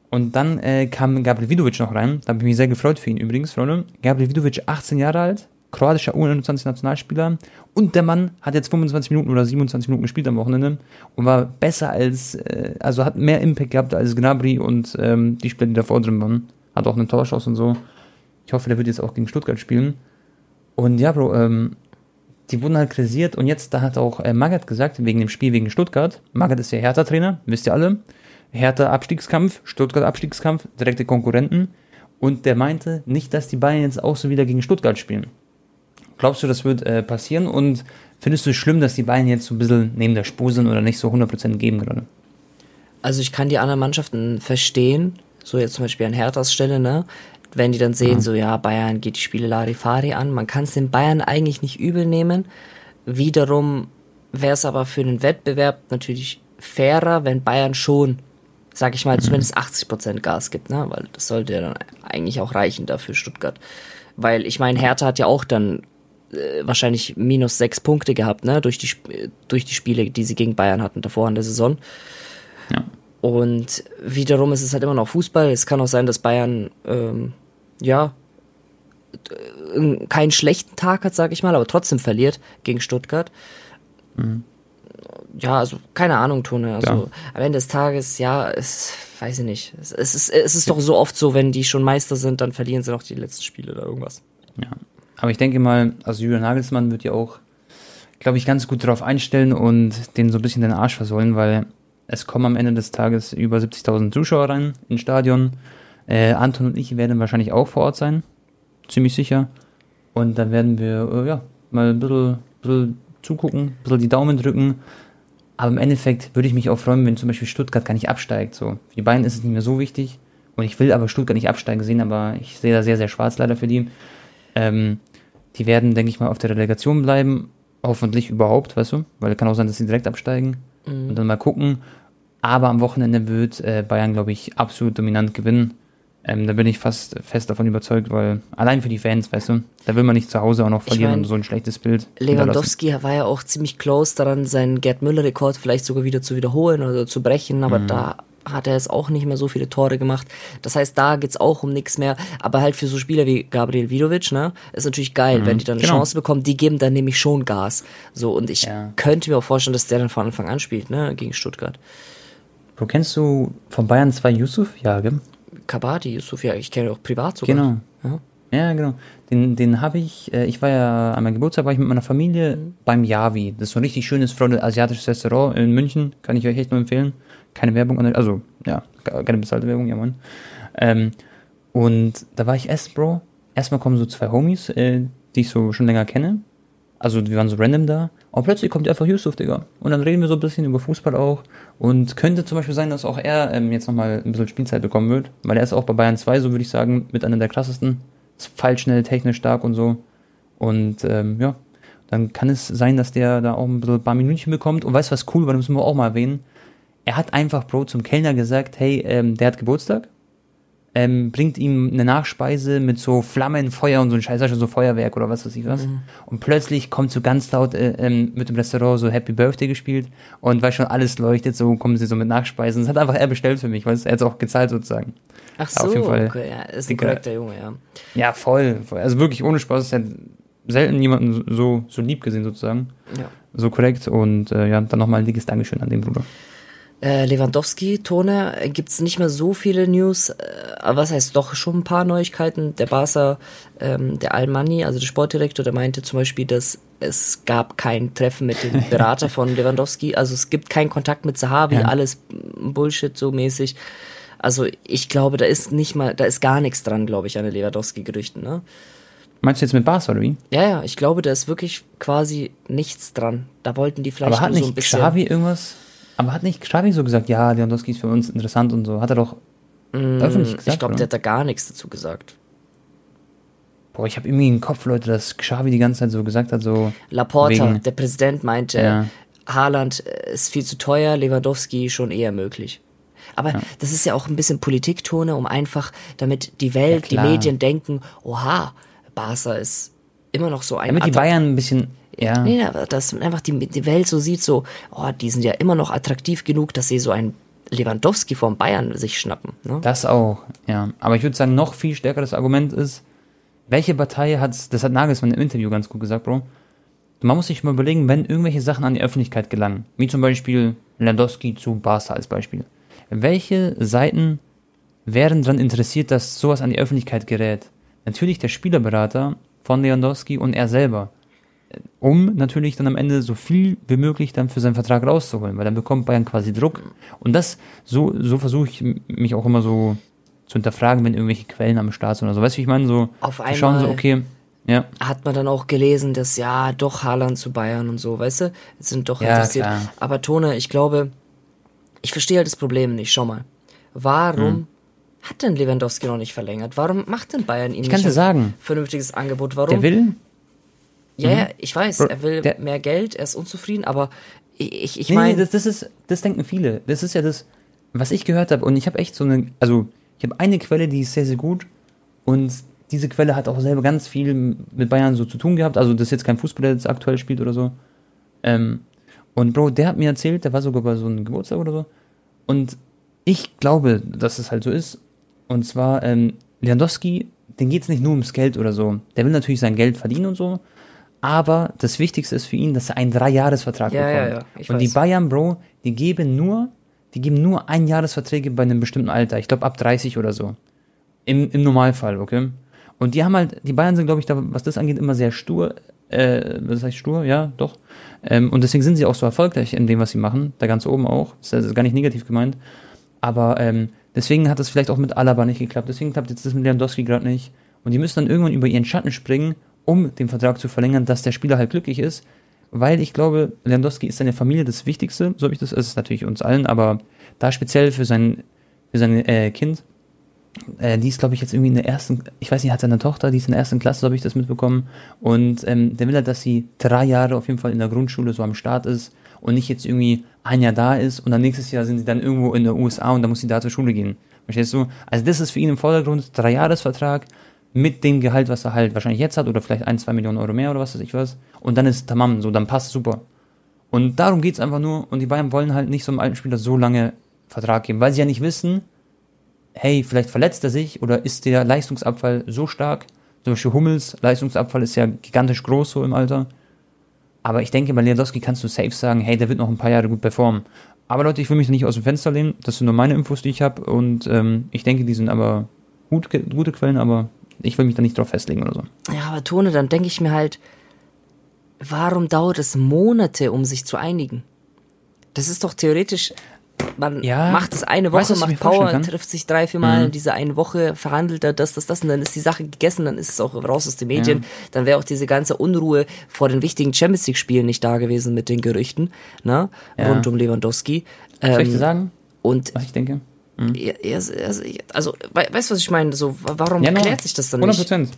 Und dann äh, kam Gabriel Vidovic noch rein. Da habe ich mich sehr gefreut für ihn übrigens, Freunde. Gabriel Vidovic, 18 Jahre alt, kroatischer U21-Nationalspieler. Und der Mann hat jetzt 25 Minuten oder 27 Minuten gespielt am Wochenende und war besser als, äh, also hat mehr Impact gehabt als Gnabry und ähm, die Spieler, die davor drin waren. Hat auch einen Torschuss und so. Ich hoffe, der wird jetzt auch gegen Stuttgart spielen. Und ja, Bro, ähm, die wurden halt kritisiert und jetzt, da hat auch äh, Magath gesagt, wegen dem Spiel gegen Stuttgart. Magath ist ja Hertha-Trainer, wisst ihr alle. Hertha-Abstiegskampf, Stuttgart-Abstiegskampf, direkte Konkurrenten. Und der meinte nicht, dass die Bayern jetzt auch so wieder gegen Stuttgart spielen. Glaubst du, das wird äh, passieren? Und findest du es schlimm, dass die Bayern jetzt so ein bisschen neben der Spur sind oder nicht so 100% geben gerade? Also ich kann die anderen Mannschaften verstehen, so jetzt zum Beispiel an Herthas Stelle, ne? Wenn die dann sehen, so ja, Bayern geht die Spiele Larifari an, man kann es den Bayern eigentlich nicht übel nehmen. Wiederum wäre es aber für den Wettbewerb natürlich fairer, wenn Bayern schon, sag ich mal, zumindest 80% Gas gibt, ne? Weil das sollte ja dann eigentlich auch reichen dafür Stuttgart. Weil ich meine, Hertha hat ja auch dann äh, wahrscheinlich minus sechs Punkte gehabt, ne? Durch die, durch die Spiele, die sie gegen Bayern hatten davor in der Saison. Ja. Und wiederum ist es halt immer noch Fußball. Es kann auch sein, dass Bayern, ähm, ja, keinen schlechten Tag hat, sag ich mal, aber trotzdem verliert gegen Stuttgart. Ja, also keine Ahnung, Tone. Also Ja. am Ende des Tages, ja, es weiß ich nicht. Es, es, ist, es ist doch so oft so, wenn die schon Meister sind, dann verlieren sie noch die letzten Spiele oder irgendwas. Ja. Aber ich denke mal, also Julian Nagelsmann wird ja auch, glaube ich, ganz gut darauf einstellen und den so ein bisschen den Arsch versohlen, weil es kommen am Ende des Tages über 70.000 Zuschauer rein ins Stadion. Äh, Anton und ich werden wahrscheinlich auch vor Ort sein, ziemlich sicher. Und dann werden wir, äh, ja, mal ein bisschen, bisschen zugucken, ein bisschen die Daumen drücken. Aber im Endeffekt würde ich mich auch freuen, wenn zum Beispiel Stuttgart gar nicht absteigt. So. Für die beiden ist es nicht mehr so wichtig. Und ich will aber Stuttgart nicht absteigen sehen, aber ich sehe da sehr, sehr schwarz leider für die. Ähm, die werden, denke ich mal, auf der Relegation bleiben. Hoffentlich überhaupt, weißt du? Weil kann auch sein, dass sie direkt absteigen. Mhm. Und dann mal gucken. Aber am Wochenende wird äh, Bayern, glaube ich, absolut dominant gewinnen. Ähm, da bin ich fast fest davon überzeugt, weil allein für die Fans, weißt du, da will man nicht zu Hause auch noch verlieren ich mein, und so ein schlechtes Bild. Lewandowski war ja auch ziemlich close daran, seinen Gerd Müller-Rekord vielleicht sogar wieder zu wiederholen oder zu brechen, aber mhm. da hat er es auch nicht mehr so viele Tore gemacht. Das heißt, da geht's auch um nichts mehr. Aber halt für so Spieler wie Gabriel Vidovic, ne, ist natürlich geil, mhm, wenn die dann eine genau. Chance bekommen. Die geben dann nämlich schon Gas. So, und ich ja. könnte mir auch vorstellen, dass der dann von Anfang an spielt, ne, gegen Stuttgart. Wo kennst du von Bayern zwei Yusuf? Ja, gell? Kabadi, Yusuf, ja, ich kenne auch privat sogar. Genau. Ja. Ja, genau. Den, den habe ich, äh, ich war ja an meinem Geburtstag, war ich mit meiner Familie mhm. beim Yavi. Das ist so ein richtig schönes, Freunde, asiatisches Restaurant in München. Kann ich euch echt nur empfehlen. Keine Werbung, also, ja, keine bezahlte Werbung, ja, Mann. Ähm, und da war ich essen, Bro. Erstmal kommen so zwei Homies, äh, die ich so schon länger kenne. Also, wir waren so random da. Und plötzlich kommt einfach Yusuf, Digga. Und dann reden wir so ein bisschen über Fußball auch. Und könnte zum Beispiel sein, dass auch er ähm, jetzt nochmal ein bisschen Spielzeit bekommen wird. Weil er ist auch bei Bayern 2, so würde ich sagen, mit einer der krassesten ist fallschnell, technisch stark und so. Und ähm, ja, dann kann es sein, dass der da auch ein ein paar Minütchen bekommt. Und weißt du, was cool war, das müssen wir auch mal erwähnen. Er hat einfach, Bro, zum Kellner gesagt, hey, ähm, der hat Geburtstag. Ähm, bringt ihm eine Nachspeise mit so Flammen, Feuer und so ein Scheiß, also so Feuerwerk oder was weiß ich was. Mhm. Und plötzlich kommt so ganz laut äh, ähm, mit dem Restaurant so Happy Birthday gespielt und weil schon alles leuchtet, so kommen sie so mit Nachspeisen. Das hat einfach er bestellt für mich, weil er hat es auch gezahlt sozusagen. Ach so, auf jeden Fall okay, ja, ist ein korrekter Junge, ja. Ja, voll, voll. Also wirklich ohne Spaß ist ja selten jemanden so, so lieb gesehen sozusagen. Ja. So korrekt und äh, ja, dann nochmal ein dickes Dankeschön an den Bruder. Äh, Lewandowski, Tone, gibt es nicht mehr so viele News, äh, aber was heißt doch schon ein paar Neuigkeiten. Der Barca, ähm, der Almani, also der Sportdirektor, der meinte zum Beispiel, dass es gab kein Treffen mit dem Berater von Lewandowski, also es gibt keinen Kontakt mit Sahabi, ja. alles Bullshit so mäßig. Also ich glaube, da ist nicht mal, da ist gar nichts dran, glaube ich, an den Lewandowski-Gerüchten, ne? Meinst du jetzt mit Barca oder wie? Ja, ja, ich glaube, da ist wirklich quasi nichts dran. Da wollten die vielleicht Aber hat nicht so ein bisschen. Xavi irgendwas? Aber hat nicht Xavi so gesagt, ja, Lewandowski ist für uns interessant und so? Hat er doch mm, öffentlich gesagt? Ich glaube, der hat da gar nichts dazu gesagt. Boah, ich habe irgendwie im Kopf, Leute, dass Xavi die ganze Zeit so gesagt hat, so. Laporta, wegen, der Präsident, meinte, ja. Haaland äh, ist viel zu teuer, Lewandowski schon eher möglich. Aber ja. das ist ja auch ein bisschen Politiktone, um einfach, damit die Welt, ja, die Medien denken, oha, Barca ist immer noch so ein. Damit die Bayern ein bisschen ja. Nee, dass einfach die, die Welt so sieht, so, oh, die sind ja immer noch attraktiv genug, dass sie so einen Lewandowski vom Bayern sich schnappen. Ne? Das auch, ja. Aber ich würde sagen, noch viel stärkeres Argument ist, welche Partei hat, das hat Nagelsmann im Interview ganz gut gesagt, Bro. Man muss sich mal überlegen, wenn irgendwelche Sachen an die Öffentlichkeit gelangen, wie zum Beispiel Lewandowski zu Barca als Beispiel. Welche Seiten wären daran interessiert, dass sowas an die Öffentlichkeit gerät? Natürlich der Spielerberater von Lewandowski und er selber um natürlich dann am Ende so viel wie möglich dann für seinen Vertrag rauszuholen, weil dann bekommt Bayern quasi Druck. Und das, so, so versuche ich mich auch immer so zu hinterfragen, wenn irgendwelche Quellen am Start sind oder so. Weißt du, wie ich meine? So, Auf einmal schauen so, okay, ja. Hat man dann auch gelesen, dass ja, doch Haaland zu Bayern und so, weißt du? Sind doch ja, interessiert. Klar. Aber Tone, ich glaube, ich verstehe halt das Problem nicht. Schau mal. Warum hm. hat denn Lewandowski noch nicht verlängert? Warum macht denn Bayern ihm ich nicht ein sagen. vernünftiges Angebot? Warum? Der will, ja, mhm. ich weiß, er will der, mehr Geld, er ist unzufrieden, aber ich, ich meine. Nee, das, das, ist, das denken viele. Das ist ja das, was ich gehört habe. Und ich habe echt so eine, also ich habe eine Quelle, die ist sehr, sehr gut. Und diese Quelle hat auch selber ganz viel mit Bayern so zu tun gehabt. Also das ist jetzt kein Fußballer, der jetzt aktuell spielt oder so. Ähm, und Bro, der hat mir erzählt, der war sogar bei so einem Geburtstag oder so. Und ich glaube, dass es halt so ist. Und zwar, ähm, Lewandowski, den geht es nicht nur ums Geld oder so. Der will natürlich sein Geld verdienen und so. Aber das Wichtigste ist für ihn, dass er einen Dreijahresvertrag ja, bekommt. Ja, ja, und weiß. die Bayern, Bro, die geben nur, die geben nur Einjahresverträge bei einem bestimmten Alter. Ich glaube ab 30 oder so. Im, Im Normalfall, okay? Und die haben halt, die Bayern sind, glaube ich, da, was das angeht, immer sehr stur. Äh, was heißt stur? Ja, doch. Ähm, und deswegen sind sie auch so erfolgreich in dem, was sie machen. Da ganz oben auch. Das ist gar nicht negativ gemeint. Aber ähm, deswegen hat es vielleicht auch mit Alaba nicht geklappt. Deswegen klappt jetzt das mit Lewandowski gerade nicht. Und die müssen dann irgendwann über ihren Schatten springen, um den Vertrag zu verlängern, dass der Spieler halt glücklich ist. Weil ich glaube, Lewandowski ist seine Familie das Wichtigste, so habe ich das, es ist natürlich uns allen, aber da speziell für sein, für sein äh, Kind, äh, die ist, glaube ich, jetzt irgendwie in der ersten, ich weiß nicht, hat seine Tochter, die ist in der ersten Klasse, so habe ich das mitbekommen. Und ähm, der will halt, dass sie drei Jahre auf jeden Fall in der Grundschule so am Start ist und nicht jetzt irgendwie ein Jahr da ist und dann nächstes Jahr sind sie dann irgendwo in der USA und dann muss sie da zur Schule gehen. Verstehst du? Also das ist für ihn im Vordergrund, drei Jahresvertrag mit dem Gehalt, was er halt wahrscheinlich jetzt hat oder vielleicht ein, zwei Millionen Euro mehr oder was weiß ich was. Und dann ist tamam, so, dann passt super. Und darum geht's einfach nur und die Bayern wollen halt nicht so einem alten Spieler so lange Vertrag geben, weil sie ja nicht wissen, hey, vielleicht verletzt er sich oder ist der Leistungsabfall so stark. Zum Beispiel Hummels Leistungsabfall ist ja gigantisch groß so im Alter. Aber ich denke, bei Lewandowski kannst du safe sagen, hey, der wird noch ein paar Jahre gut performen. Aber Leute, ich will mich nicht aus dem Fenster lehnen. Das sind nur meine Infos, die ich habe. Und ähm, ich denke, die sind aber gut, gute Quellen, aber ich will mich da nicht drauf festlegen oder so. Ja, aber Tone, dann denke ich mir halt, warum dauert es Monate, um sich zu einigen? Das ist doch theoretisch, man Ja, macht es eine Woche, weißt macht Power, trifft sich drei, vier Mal Mhm. in dieser einen Woche, verhandelt er das, das, das und dann ist die Sache gegessen, dann ist es auch raus aus den Medien. Dann wäre auch diese ganze Unruhe vor den wichtigen Champions League Spielen nicht da gewesen mit den Gerüchten, ne? Ja. Rund um Lewandowski. Soll ich dir Ähm, sagen, und was ich denke? Ja, also, we- weißt du, was ich meine? So, warum Ja, no, klärt sich das dann 100 nicht? Prozent.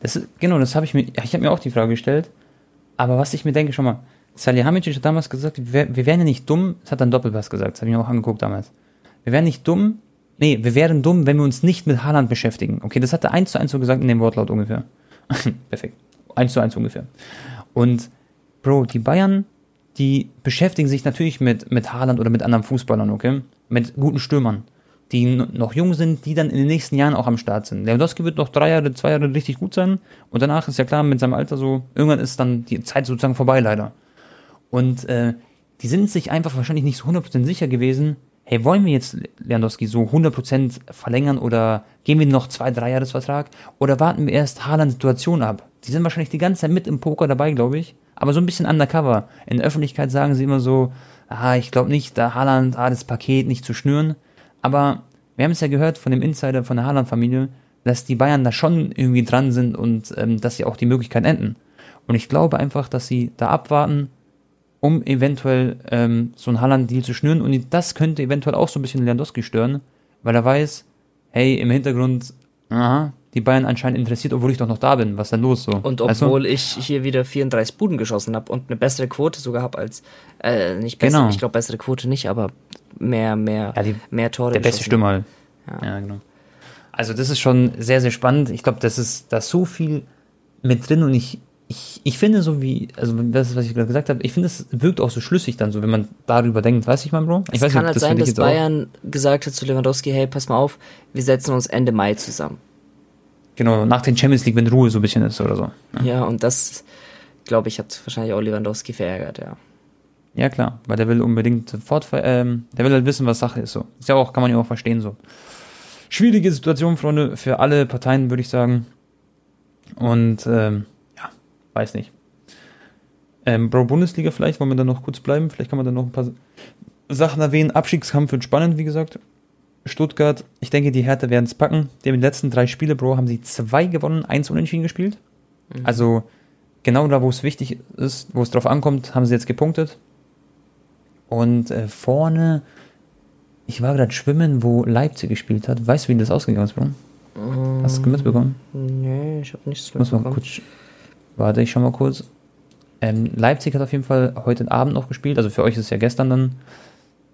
Das ist, genau, das habe ich mir, ich habe mir auch die Frage gestellt. Aber was ich mir denke, schon mal, Salihamidzic hat damals gesagt, wir, wir wären ja nicht dumm, das hat dann Doppelpass gesagt, das habe ich mir auch angeguckt damals. Wir wären nicht dumm, nee, wir wären dumm, wenn wir uns nicht mit Haaland beschäftigen. Okay, das hat er eins zu eins so gesagt in dem Wortlaut ungefähr. Perfekt. Eins zu eins ungefähr. Und, Bro, die Bayern, die beschäftigen sich natürlich mit, mit Haaland oder mit anderen Fußballern, okay? Mit guten Stürmern, die noch jung sind, die dann in den nächsten Jahren auch am Start sind. Lewandowski wird noch drei Jahre, zwei Jahre richtig gut sein und danach ist ja klar, mit seinem Alter so, irgendwann ist dann die Zeit sozusagen vorbei, leider. Und äh, die sind sich einfach wahrscheinlich nicht so 100% sicher gewesen, hey, wollen wir jetzt Lewandowski so 100% verlängern oder geben wir noch zwei, drei Jahresvertrag oder warten wir erst Haalands Situation ab? Die sind wahrscheinlich die ganze Zeit mit im Poker dabei, glaube ich, aber so ein bisschen undercover. In der Öffentlichkeit sagen sie immer so, ah, ich glaube nicht, da Haaland, ah, das Paket nicht zu schnüren. Aber wir haben es ja gehört von dem Insider von der Haaland-Familie, dass die Bayern da schon irgendwie dran sind und ähm, dass sie auch die Möglichkeit enden. Und ich glaube einfach, dass sie da abwarten, um eventuell ähm, so einen Haaland-Deal zu schnüren. Und das könnte eventuell auch so ein bisschen Lewandowski stören, weil er weiß, hey, im Hintergrund, aha, die Bayern anscheinend interessiert, obwohl ich doch noch da bin. Was ist denn los so? Und obwohl ich hier wieder 34 Buden geschossen habe und eine bessere Quote sogar habe als, äh, nicht besser, Genau. ich glaube bessere Quote nicht, aber mehr, mehr, Ja, die- mehr Tore der beste Stürmer halt. Ja. Ja. genau. Also das ist schon sehr, sehr spannend. Ich glaube, das ist da ist so viel mit drin und ich, ich, ich finde so wie, also das ist, was ich gerade gesagt habe, ich finde, es wirkt auch so schlüssig dann so, wenn man darüber denkt, weiß ich mal, Bro? Ich Es weiß kann nicht, halt das sein, dass jetzt auch- Bayern gesagt hat zu Lewandowski, hey, pass mal auf, wir setzen uns Ende Mai zusammen. Genau, nach den Champions League, wenn Ruhe so ein bisschen ist oder so. Ja, und das, glaube ich, hat wahrscheinlich auch Lewandowski verärgert, ja. Ja, klar, weil der will unbedingt fortfahren, ähm, der will halt wissen, was Sache ist so. Ist ja auch, kann man ja auch verstehen so. Schwierige Situation, Freunde, für alle Parteien, würde ich sagen. Und, ähm, ja, weiß nicht. Ähm, Bro, Bundesliga vielleicht, wollen wir da noch kurz bleiben? Vielleicht kann man da noch ein paar Sachen erwähnen. Abstiegskampf wird spannend, wie gesagt. Stuttgart, ich denke, die Härte werden es packen. Die haben die letzten drei Spiele, Bro, haben sie zwei gewonnen, eins unentschieden gespielt. Also genau da, wo es wichtig ist, wo es drauf ankommt, haben sie jetzt gepunktet. Und äh, vorne, ich war gerade schwimmen, wo Leipzig gespielt hat. Weißt du, wie das ausgegangen ist, Bro? Hast du mitbekommen? Nee, ich habe nichts Muss mal mitbekommen. kurz. Warte, ich schau mal kurz. Ähm, Leipzig hat auf jeden Fall heute Abend noch gespielt, also für euch ist es ja gestern dann.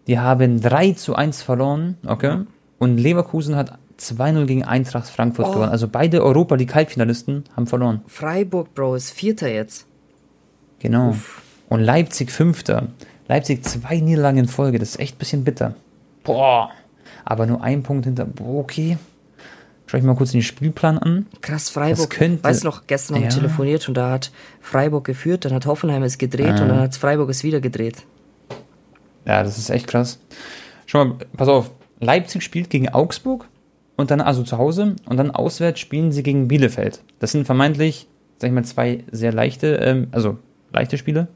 Die haben 3 zu 1 verloren, okay? Und Leverkusen hat 2-0 gegen Eintracht Frankfurt Oh. gewonnen. Also beide Europa League Halbfinalisten haben verloren. Freiburg, Bro, ist Vierter jetzt. Genau. Und Leipzig Fünfter. Leipzig zwei Niederlagen in Folge, das ist echt ein bisschen bitter. Boah. Aber nur ein Punkt hinter. Boah, okay. Schau ich mal kurz den Spielplan an. Krass, Freiburg. Könnte- weißt du noch, gestern haben wir Ja. telefoniert und da hat Freiburg geführt, dann hat Hoffenheim es gedreht Ah. und dann hat Freiburg es wieder gedreht. Ja, das ist echt krass. Schau mal, pass auf. Leipzig spielt gegen Augsburg und dann also zu Hause und dann auswärts spielen sie gegen Bielefeld. Das sind vermeintlich, sag ich mal, zwei sehr leichte, ähm, also leichte Spiele.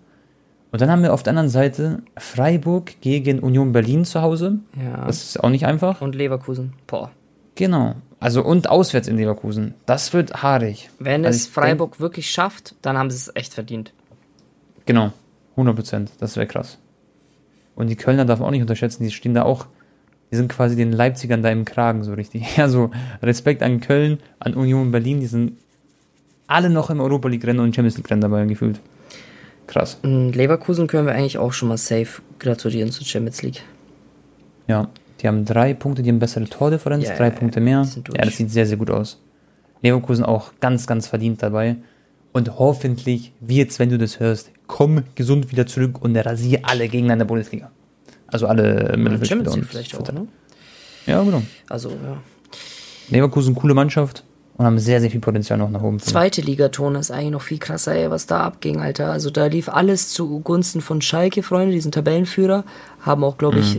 Und dann haben wir auf der anderen Seite Freiburg gegen Union Berlin zu Hause. Ja. Das ist auch nicht einfach. und Leverkusen. Boah. Genau. Also und auswärts in Leverkusen. Das wird haarig. Wenn Also es Freiburg wirklich schafft, dann haben sie es echt verdient. Genau, 100 Prozent. Das wäre krass. Und die Kölner darf man auch nicht unterschätzen. Die stehen da auch, die sind quasi den Leipzigern da im Kragen so richtig. Also Respekt an Köln, an Union Berlin. Die sind alle noch im Europa League Rennen und Champions League Rennen dabei gefühlt. Krass. Und Leverkusen können wir eigentlich auch schon mal safe gratulieren zur Champions League. Ja, die haben drei Punkte, die haben bessere Tordifferenz, Ja, drei ja, Punkte mehr. Ja, das sieht sehr, sehr gut aus. Leverkusen auch ganz, ganz verdient dabei. Und hoffentlich wird's, wenn du das hörst, komm gesund wieder zurück und rasier alle Gegner in der Bundesliga. Also alle Mittelfeldspieler Champions League und vielleicht auch, ne? Ja, genau. Also, ja. Leverkusen, coole Mannschaft und haben sehr, sehr viel Potenzial noch nach oben. Zweite Ligaton ist eigentlich noch viel krasser, ey, was da abging, Alter. Also da lief alles zugunsten von Schalke, Freunde, diesen Tabellenführer. Haben auch, glaube ich,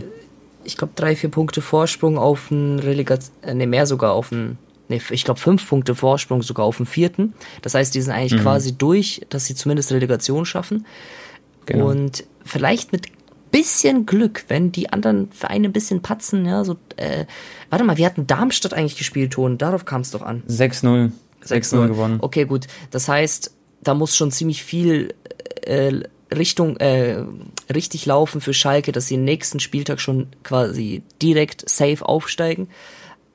ich glaube drei, vier Punkte Vorsprung auf einen Relegation, äh, ne, mehr sogar auf einen, ne, ich glaube fünf Punkte Vorsprung sogar auf den vierten. Das heißt, die sind eigentlich quasi durch, dass sie zumindest Relegation schaffen. Genau. Und vielleicht mit bisschen Glück, wenn die anderen Vereine ein bisschen patzen, ja, so, äh, warte mal, wir hatten Darmstadt eigentlich gespielt, Ton, darauf kam es doch an. 6-0. 6-0 gewonnen. Okay, gut. Das heißt, da muss schon ziemlich viel äh, Richtung äh, richtig laufen für Schalke, dass sie nächsten Spieltag schon quasi direkt safe aufsteigen.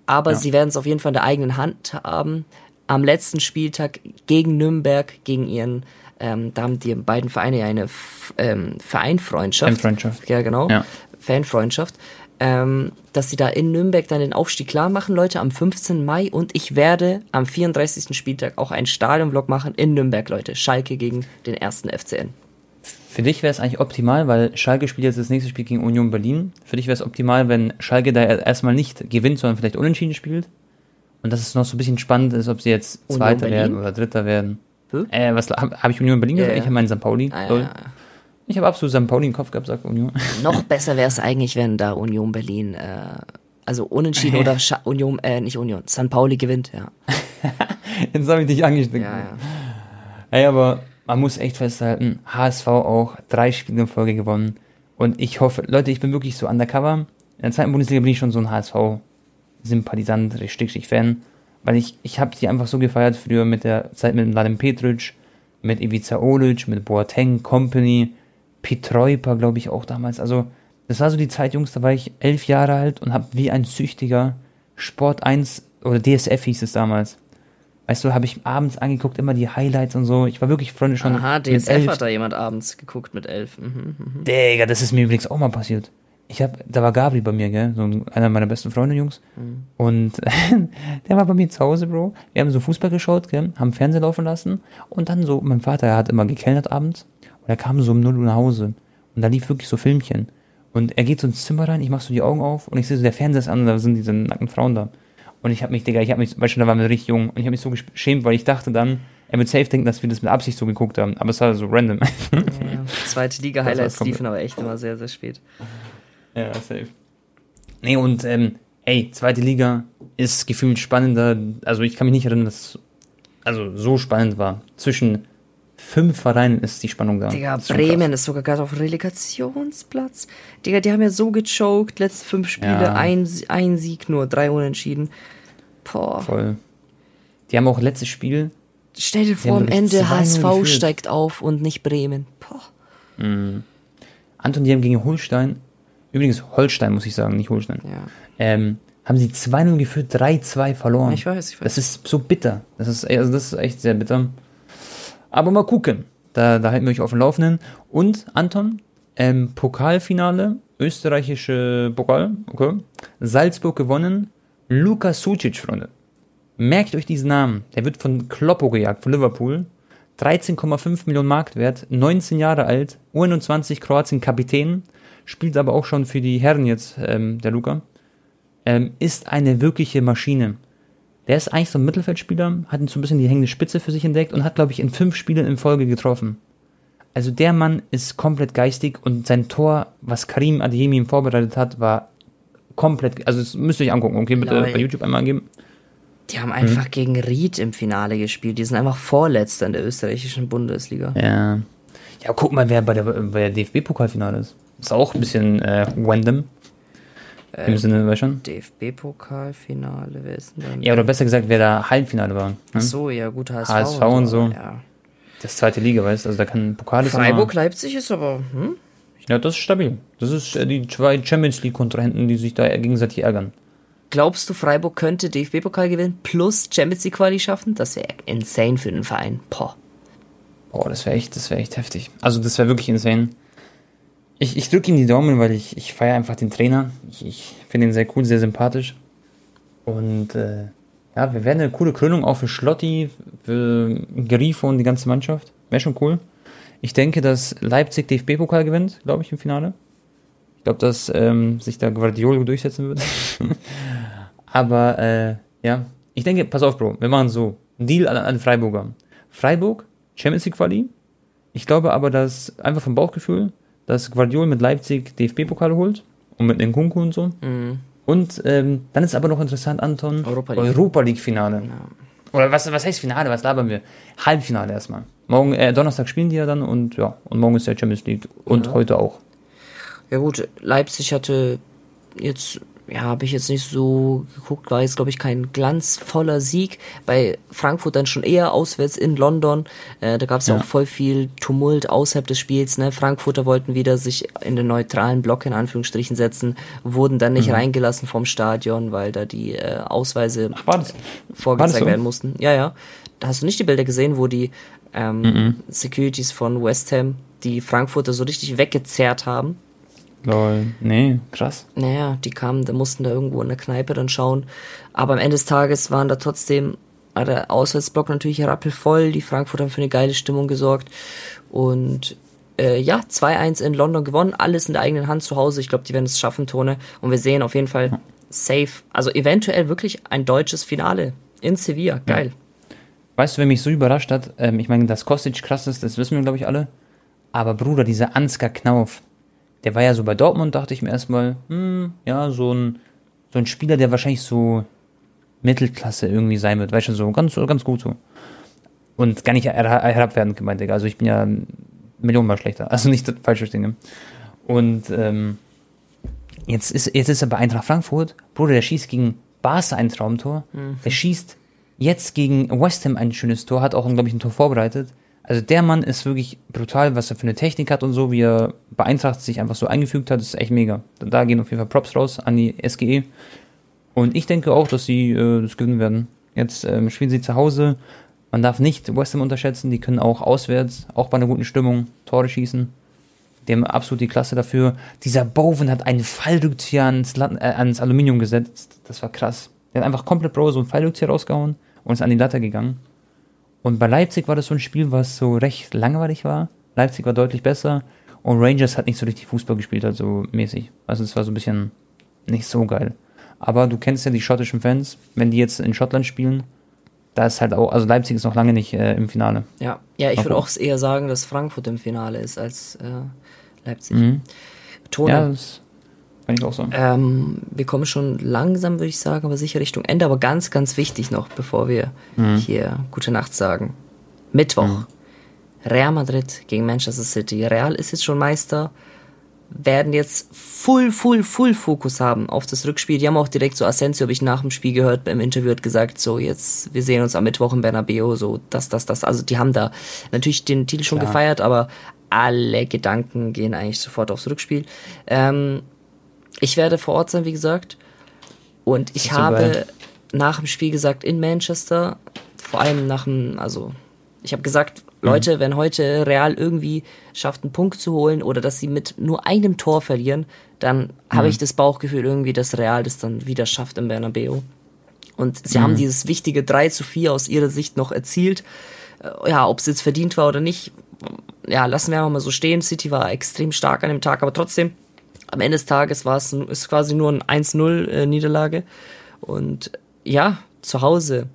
Aber sie werden es auf jeden Fall in der eigenen Hand haben. Am letzten Spieltag gegen Nürnberg, gegen ihren, ähm, da haben die beiden Vereine ja eine F ähm, Vereinfreundschaft. Fanfreundschaft. Ja, genau. Ja. Fanfreundschaft. Ähm, dass sie da in Nürnberg dann den Aufstieg klar machen, Leute, am 15. Mai. Und ich werde am 34. Spieltag auch einen Stadionvlog machen in Nürnberg, Leute. Schalke gegen den ersten FCN. Für dich wäre es eigentlich optimal, weil Schalke spielt jetzt das nächste Spiel gegen Union Berlin. Für dich wäre es optimal, wenn Schalke da erstmal nicht gewinnt, sondern vielleicht unentschieden spielt. Und dass es noch so ein bisschen spannend ist, ob sie jetzt Union Zweiter Berlin? werden oder Dritter werden. Hä? Äh, was habe hab ich Union Berlin gesagt? Ja. Ich meine St. Pauli. Ah, ja. Ich habe absolut St. Pauli im Kopf gehabt, sagt Union. Noch besser wäre es eigentlich, wenn da Union Berlin, äh, also unentschieden oder Scha Union, äh, nicht Union, San Pauli gewinnt, ja. Jetzt habe ich dich angesteckt. Ja, ja. Ey, aber man muss echt festhalten, HSV auch drei Spiele in Folge gewonnen. Und ich hoffe, Leute, ich bin wirklich so undercover. In der zweiten Bundesliga bin ich schon so ein HSV-Sympathisant, richtig Fan. Weil ich, ich habe die einfach so gefeiert früher mit der Zeit mit Mladen Petric, mit Ivica Olic, mit Boateng, Company, Petrojpa, glaube ich, auch damals. Also, das war so die Zeit, Jungs, da war ich elf Jahre alt und habe wie ein Süchtiger Sport 1 oder DSF hieß es damals. Weißt du, habe ich abends angeguckt, immer die Highlights und so. Ich war wirklich Freunde schon. Aha, mit DSF elf. hat da jemand abends geguckt mit elf. Mhm, mhm. Digga, das ist mir übrigens auch mal passiert. Ich hab, da war Gabri bei mir, gell, so ein- einer meiner besten Freunde, Jungs. Und der war bei mir zu Hause, Bro. Wir haben so Fußball geschaut, gell, haben Fernsehen laufen lassen. Und dann so, mein Vater, er hat immer gekellnert abends. Und er kam so um 0 Uhr nach Hause. Und da lief wirklich so Filmchen. Und er geht so ins Zimmer rein, ich mach so die Augen auf und ich sehe so, der Fernseher ist an und da sind diese nackten Frauen da. Und ich habe mich, Digga, ich habe mich, weißt du, da waren wir richtig jung und ich habe mich so geschämt, weil ich dachte dann, er wird safe denken, dass wir das mit Absicht so geguckt haben. Aber es war so random. Ja, ja. Zweite Liga Das Highlights war komplett- liefen aber echt immer sehr, sehr spät. Ja, safe. Nee, und ähm, ey, zweite Liga ist gefühlt spannender. Also ich kann mich nicht erinnern, dass es also so spannend war. Zwischen fünf Vereinen ist die Spannung da. Digga, ist Bremen ist sogar gerade auf Relegationsplatz. Digga, die haben ja so gechoked, letzte fünf Spiele, Ja. ein, ein Sieg nur, drei Unentschieden. Boah. Voll. Die haben auch letztes Spiel. Stell dir vor, am Ende 2-0 HSV geführt. steigt auf und nicht Bremen. Boah. Anton, die haben gegen Holstein. Übrigens Holstein, muss ich sagen, nicht Holstein. Ja. Ähm, haben sie 2-0 geführt, 3-2 verloren. Ich weiß, ich weiß. Das ist so bitter. Das ist, also das ist echt sehr bitter. Aber mal gucken. Da, da halten wir euch auf dem Laufenden. Und, Anton, ähm, Pokalfinale, österreichische Pokal, okay. Salzburg gewonnen. Luka Sucic, Freunde. Merkt euch diesen Namen. Der wird von Kloppo gejagt, von Liverpool. 13,5 Millionen Marktwert, 19 Jahre alt, U21 Kroatien Kapitän, spielt aber auch schon für die Herren jetzt, ähm, der Luca. Ähm, ist eine wirkliche Maschine. Der ist eigentlich so ein Mittelfeldspieler, hat so ein bisschen die hängende Spitze für sich entdeckt und hat, glaube ich, in fünf Spielen in Folge getroffen. Also der Mann ist komplett geistig und sein Tor, was Karim Adeyemi ihm vorbereitet hat, war komplett, also das müsst ihr euch angucken, okay, bitte Lol. bei YouTube einmal angeben. Die haben einfach Mhm. gegen Ried im Finale gespielt. Die sind einfach Vorletzter in der österreichischen Bundesliga. Ja. Ja, guck mal, wer bei der, bei der DFB-Pokalfinale ist. Ist auch ein bisschen äh, random. Im Sinne, weißt du schon? DFB-Pokalfinale, wer ist denn dann? Ja, oder besser gesagt, wer da Halbfinale war. Ne? Ach so, ja gut, HSV, HSV und so. Ja. Das zweite Liga, weißt du? Also da kann Pokal ist Freiburg, immer- Leipzig ist aber, hm? Ja, das ist stabil. Das ist äh, die zwei Champions League-Kontrahenten, die sich da gegenseitig ärgern. Glaubst du, Freiburg könnte DFB-Pokal gewinnen plus Champions League Quali schaffen? Das wäre insane für den Verein. Boah. Boah, das wäre echt, das wäre echt heftig. Also das wäre wirklich insane. Ich, ich drücke ihm die Daumen, weil ich, ich feiere einfach den Trainer. Ich, ich finde ihn sehr cool, sehr sympathisch. Und äh, ja, wir werden eine coole Krönung auch für Schlotti, für Grifo und die ganze Mannschaft. Wäre schon cool. Ich denke, dass Leipzig DFB-Pokal gewinnt, glaube ich, im Finale. Ich glaube, dass ähm, sich da Guardiola durchsetzen wird. Aber äh, ja, ich denke, pass auf, Bro, wir machen so. Deal an, an Freiburger. Freiburg, Champions League Quali. Ich glaube aber, dass einfach vom Bauchgefühl, dass Guardiola mit Leipzig DFB-Pokal holt und mit Nkunku und so. Mhm. Und ähm, dann ist aber noch interessant, Anton, Europa League. Europa League Finale. Oder was, was heißt Finale? Was labern wir? Halbfinale erstmal. Morgen, äh, Donnerstag spielen die ja dann und ja, und morgen ist ja Champions League und Ja. heute auch. Ja gut, Leipzig hatte jetzt, ja, habe ich jetzt nicht so geguckt, war jetzt, glaube ich, kein glanzvoller Sieg. Bei Frankfurt dann schon eher auswärts in London. Äh, da gab es ja. Auch voll viel Tumult außerhalb des Spiels. Ne? Frankfurter wollten wieder sich in den neutralen Block in Anführungsstrichen setzen, wurden dann nicht reingelassen vom Stadion, weil da die äh, Ausweise das? vorgezeigt werden mussten. Ja, ja. Da hast du nicht die Bilder gesehen, wo die ähm, Securities von West Ham die Frankfurter so richtig weggezerrt haben. Lol. Nee, krass. Naja, die kamen, da mussten da irgendwo in der Kneipe dann schauen. Aber am Ende des Tages waren da trotzdem war der Auswärtsblock natürlich rappelvoll. Die Frankfurter haben für eine geile Stimmung gesorgt. Und äh, ja, 2-1 in London gewonnen. Alles in der eigenen Hand zu Hause. Ich glaube, die werden es schaffen, Tone. Und wir sehen auf jeden Fall safe. Also eventuell wirklich ein deutsches Finale in Sevilla. Geil. Weißt du, wer mich so überrascht hat? Ähm, ich meine, dass Kostic krass ist, das wissen wir, glaube ich, alle. Aber Bruder, dieser Ansgar Knauf, der war ja so bei Dortmund, dachte ich mir erstmal, hm, ja, so ein, so ein Spieler, der wahrscheinlich so Mittelklasse irgendwie sein wird, weißt du, so ganz, ganz gut so. Und gar nicht her herabwertend gemeint, Digga. Also ich bin ja millionenmal schlechter. Also nicht falsch verstehen. Und ähm, jetzt, ist, jetzt ist er bei Eintracht Frankfurt. Bruder, der schießt gegen Barca ein Traumtor. Der schießt jetzt gegen West Ham ein schönes Tor, hat auch, glaube ich, ein Tor vorbereitet. Also der Mann ist wirklich brutal, was er für eine Technik hat und so, wie er bei sich einfach so eingefügt hat, ist echt mega. Da gehen auf jeden Fall Props raus an die SGE. Und ich denke auch, dass sie äh, das gewinnen werden. Jetzt ähm, spielen sie zu Hause. Man darf nicht West Ham unterschätzen, die können auch auswärts, auch bei einer guten Stimmung, Tore schießen. Die haben absolut die Klasse dafür. Dieser Bowen hat einen Fallrückzieher ans, äh, ans Aluminium gesetzt. Das war krass. Der hat einfach komplett Bro so einen Fallrückzieher rausgehauen und ist an die Latte gegangen. Und bei Leipzig war das so ein Spiel, was so recht langweilig war. Leipzig war deutlich besser und Rangers hat nicht so richtig Fußball gespielt, halt so mäßig. Also es war so ein bisschen nicht so geil. Aber du kennst ja die schottischen Fans, wenn die jetzt in Schottland spielen, da ist halt auch, also Leipzig ist noch lange nicht äh, im Finale. Ja, ja ich würde auch eher sagen, dass Frankfurt im Finale ist als äh, Leipzig. Mhm. Tone, Ja, das kann ich auch sagen. Ähm, wir kommen schon langsam, würde ich sagen, aber sicher Richtung Ende. Aber ganz, ganz wichtig noch, bevor wir hier gute Nacht sagen. Mittwoch. Real Madrid gegen Manchester City. Real ist jetzt schon Meister. Werden jetzt full, full, full Fokus haben auf das Rückspiel. Die haben auch direkt so Asensio, habe ich nach dem Spiel gehört, beim Interview hat gesagt, so jetzt, wir sehen uns am Mittwoch im Bernabeu, so das, das, das. Also die haben da natürlich den Titel schon Klar. gefeiert, aber alle Gedanken gehen eigentlich sofort aufs Rückspiel. Ähm, ich werde vor Ort sein, wie gesagt. Und ich habe geil. nach dem Spiel gesagt, in Manchester, vor allem nach dem, also, ich habe gesagt, Leute, wenn heute Real irgendwie schafft, einen Punkt zu holen oder dass sie mit nur einem Tor verlieren, dann habe ich das Bauchgefühl irgendwie, dass Real das dann wieder schafft im Bernabeu. Und sie haben dieses wichtige 3 zu 4 aus ihrer Sicht noch erzielt. Äh, Ja, ob es jetzt verdient war oder nicht, ja, lassen wir einfach mal so stehen. City war extrem stark an dem Tag, aber trotzdem, am Ende des Tages war es ist quasi nur ein 1-0 äh, Niederlage. Und ja, zu Hause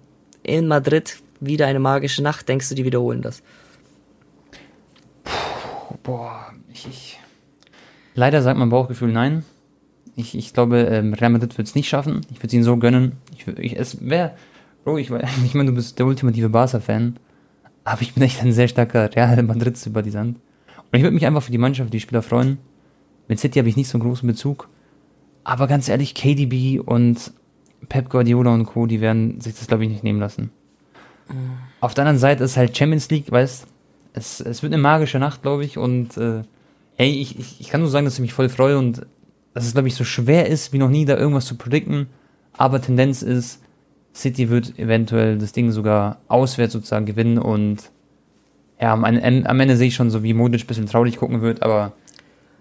in Madrid wieder eine magische Nacht. Denkst du, die wiederholen das? Boah, ich, ich. Leider sagt mein Bauchgefühl nein. Ich, ich glaube, ähm, Real Madrid wird es nicht schaffen. Ich würde es ihnen so gönnen. Ich, ich, es wäre, Bro, ich, weiß- ich meine, du bist der ultimative Barca-Fan. Aber ich bin echt ein sehr starker Real Madrid-Sympathisant. Und ich würde mich einfach für die Mannschaft, die Spieler freuen. Mit City habe ich nicht so einen großen Bezug. Aber ganz ehrlich, KDB und Pep Guardiola und Co., die werden sich das, glaube ich, nicht nehmen lassen. Auf der anderen Seite ist halt Champions League, weißt es, es wird eine magische Nacht, glaube ich. Und äh, hey, ich, ich, ich kann nur sagen, dass ich mich voll freue und dass es, glaube ich, so schwer ist, wie noch nie, da irgendwas zu predikten. Aber Tendenz ist, City wird eventuell das Ding sogar auswärts sozusagen gewinnen und ja, am, Ende- am Ende sehe ich schon so, wie Modric ein bisschen traurig gucken wird, aber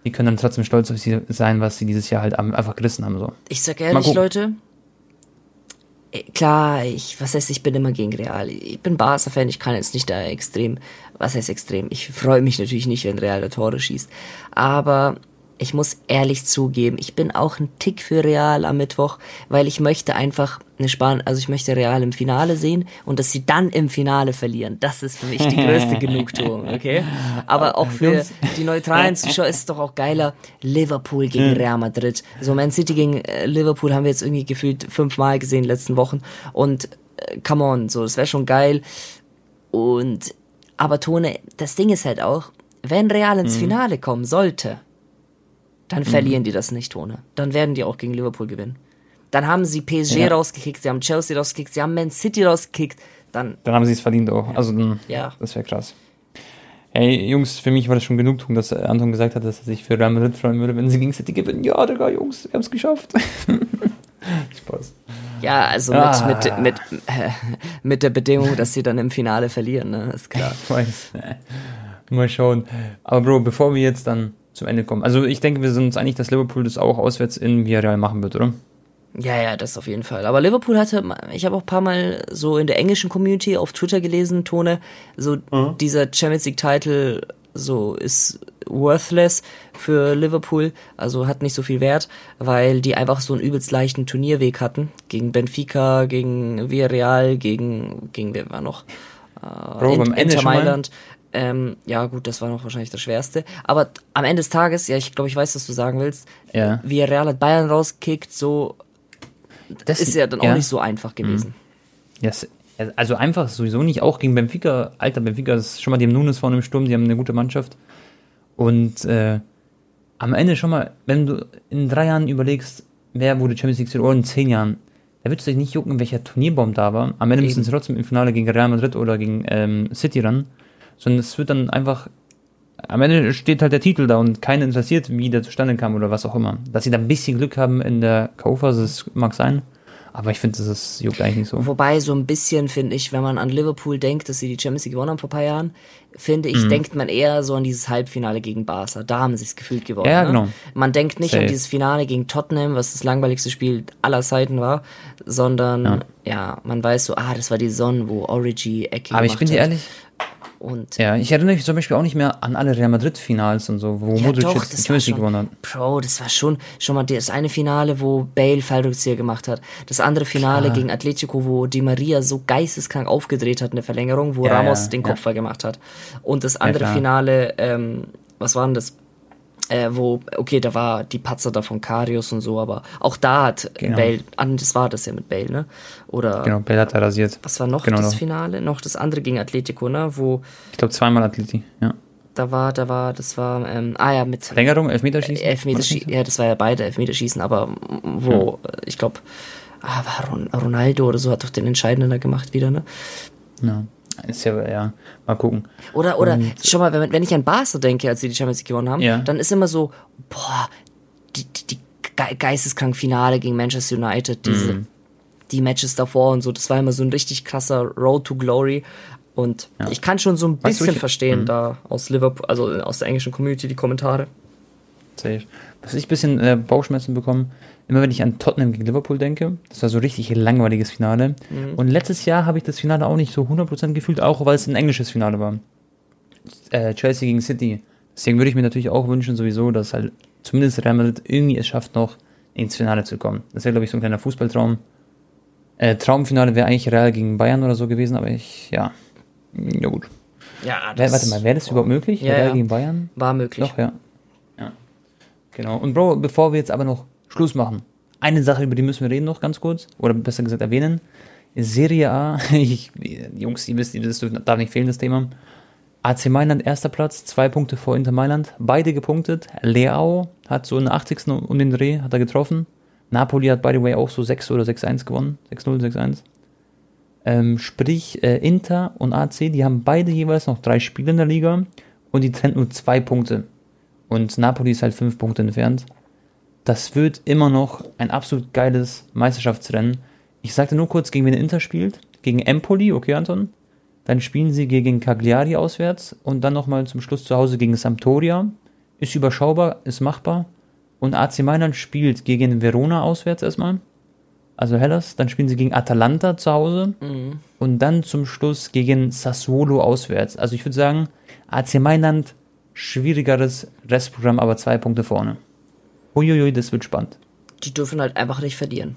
die können dann trotzdem stolz auf sie sein, was sie dieses Jahr halt einfach gerissen haben. So. Ich sag ehrlich. Leute. äh, Klar, ich, was heißt, ich bin immer gegen Real. Ich bin Barca-Fan, ich kann jetzt nicht da extrem, was heißt extrem? Ich freue mich natürlich nicht, wenn Real da Tore schießt. Aber ich muss ehrlich zugeben, ich bin auch ein Tick für Real am Mittwoch, weil ich möchte einfach eine Span also ich möchte Real im Finale sehen und dass sie dann im Finale verlieren. Das ist für mich die größte Genugtuung, okay? Aber auch für die neutralen Zuschauer ist es doch auch geiler, Liverpool gegen Real Madrid. So Man City gegen äh, Liverpool haben wir jetzt irgendwie gefühlt fünfmal gesehen in den letzten Wochen und äh, come on, so, das wäre schon geil. Und aber Tone, das Ding ist halt auch, wenn Real ins Finale kommen sollte, dann verlieren die das nicht, Tone. Dann werden die auch gegen Liverpool gewinnen. Dann haben sie PSG Ja. rausgekickt, sie haben Chelsea rausgekickt, sie haben Man City rausgekickt. Dann, Dann haben sie es verdient auch. Also dann, ja. das wäre krass. Hey, Jungs, für mich war das schon Genugtuung, dass Anton gesagt hat, dass er sich für Real Madrid freuen würde, wenn sie gegen City gewinnen. Ja, Digga, Jungs, wir haben es geschafft. Spaß. Ja, also mit, Ah. mit, mit, äh, mit der Bedingung, dass sie dann im Finale verlieren, ne? Ist klar. Ich weiß. Mal schauen. Aber Bro, bevor wir jetzt dann zum Ende kommen. Also ich denke, wir sind uns einig, dass Liverpool das auch auswärts in Villarreal machen wird, oder? Ja, ja, das auf jeden Fall. Aber Liverpool hatte, ich habe auch ein paar Mal so in der englischen Community auf Twitter gelesen, Tone, so dieser Champions League Title so ist worthless für Liverpool, also hat nicht so viel Wert, weil die einfach so einen übelst leichten Turnierweg hatten gegen Benfica, gegen Villarreal, gegen gegen wer war noch? Bro, In- Inter. Mailand. Ähm, ja, gut, das war noch wahrscheinlich das Schwerste. Aber am Ende des Tages, ja, ich glaube, ich weiß, was du sagen willst. Ja. Villarreal hat Bayern rausgekickt, so Das ist ja dann auch nicht so einfach gewesen. Yes. Also einfach sowieso nicht, auch gegen Benfica. Alter, Benfica ist schon mal, die haben Nunes vorne im Sturm, die haben eine gute Mannschaft. Und äh, am Ende schon mal, wenn du in drei Jahren überlegst, wer wurde Champions League oder in zehn Jahren, da wird es dich nicht jucken, welcher Turnierbaum da war. Am Ende müssen sie trotzdem im Finale gegen Real Madrid oder gegen ähm, City ran. Sondern es wird dann einfach, am Ende steht halt der Titel da und keinen interessiert, wie der zustande kam oder was auch immer. Dass sie da ein bisschen Glück haben in der K.O.-Phase, das mag sein. Aber ich finde, das ist, juckt eigentlich nicht so. Wobei so ein bisschen, finde ich, wenn man an Liverpool denkt, dass sie die Champions League gewonnen haben vor ein paar Jahren, finde Mhm. ich, denkt man eher so an dieses Halbfinale gegen Barca. Da haben sie es gefühlt gewonnen. Ja, ne? genau. Man denkt nicht an Safe. dieses Finale gegen Tottenham, was das langweiligste Spiel aller Zeiten war, sondern ja, man weiß so, ah, das war die Sonne, wo Origi Ecke Aber ich bin dir ehrlich, Und ja, ich erinnere mich zum Beispiel auch nicht mehr an alle Real Madrid-Finals und so, wo Ja, Modric doch, jetzt Champions League gewonnen hat. Bro, das war schon, schon mal das eine Finale, wo Bale Fallrückzieher gemacht hat. Das andere Finale Klar. gegen Atletico, wo Di Maria so geisteskrank aufgedreht hat in der Verlängerung, wo Ja, Ramos ja, den. Kopfball gemacht hat. Und das andere. Finale, ähm, was war denn das? Äh, wo, okay, da war die Patzer da von Karius und so, aber auch da hat Genau. Bale, ah, das war das ja mit Bale, ne? Oder, Genau, Bale hat er rasiert. was war noch Genau, das. Finale? Noch das andere gegen Atletico, ne? Wo, Ich glaube zweimal Atleti, ja. da war, da war, das war, ähm, ah ja, mit, Verlängerung, Elfmeterschießen? Elfmeterschießen, ja, das war ja beide Elfmeterschießen, aber wo, äh, ich glaube, ah, war Ron Ronaldo oder so hat doch den Entscheidenden da gemacht wieder, ne? Ja. Ist ja, ja, mal gucken. Oder, oder, Und- schau mal, wenn, wenn ich an Barca denke, als sie die Champions League gewonnen haben, Ja. dann ist immer so, boah, die, die, die ge geisteskrank Finale gegen Manchester United, diese, Mhm. die Matches davor und so, das war immer so ein richtig krasser Road to Glory. Und ich kann schon so ein Weißt du, bisschen verstehen Mhm. da aus Liverpool, also aus der englischen Community, die Kommentare. Safe. Was ich ein bisschen äh, Bauchschmerzen bekomme, immer wenn ich an Tottenham gegen Liverpool denke, das war so ein richtig langweiliges Finale. Und letztes Jahr habe ich das Finale auch nicht so 100% gefühlt, auch weil es ein englisches Finale war. Äh, Chelsea gegen City. Deswegen würde ich mir natürlich auch wünschen, sowieso, dass halt zumindest Real Madrid irgendwie es schafft, noch ins Finale zu kommen. Das wäre, glaube ich, so ein kleiner Fußballtraum. Äh, Traumfinale wäre eigentlich Real gegen Bayern oder so gewesen, aber ich, ja. Ja, gut. Ja, Wär, warte mal, wäre das überhaupt möglich? Ja, Real ja. gegen Bayern? war möglich. Doch, ja. Ja. Genau. Und Bro, bevor wir jetzt aber noch Schluss machen. Eine Sache, über die müssen wir reden noch ganz kurz, oder besser gesagt erwähnen. Serie A, ich, Jungs, die wissen, das darf nicht fehlen, das Thema. AC Mailand erster Platz, zwei Punkte vor Inter Mailand, beide gepunktet. Leao hat so in der 80. um den Dreh, hat er getroffen. Napoli hat, by the way, auch so 6 oder 6-1 gewonnen. 6-0, 6-1. Ähm, sprich, äh, Inter und AC, die haben beide jeweils noch drei Spiele in der Liga und die trennt nur zwei Punkte. Und Napoli ist halt fünf Punkte entfernt. Das wird immer noch ein absolut geiles Meisterschaftsrennen. Ich sagte nur kurz, gegen wen Inter spielt. Gegen Empoli, okay, Anton? Dann spielen sie gegen Cagliari auswärts und dann nochmal zum Schluss zu Hause gegen Sampdoria. Ist überschaubar, ist machbar. Und AC Mailand spielt gegen Verona auswärts erstmal. Also Hellas. Dann spielen sie gegen Atalanta zu Hause. Mhm. Und dann zum Schluss gegen Sassuolo auswärts. Also ich würde sagen, AC Mailand, schwierigeres Restprogramm, aber zwei Punkte vorne. Uiuiui, das wird spannend. Die dürfen halt einfach nicht verlieren.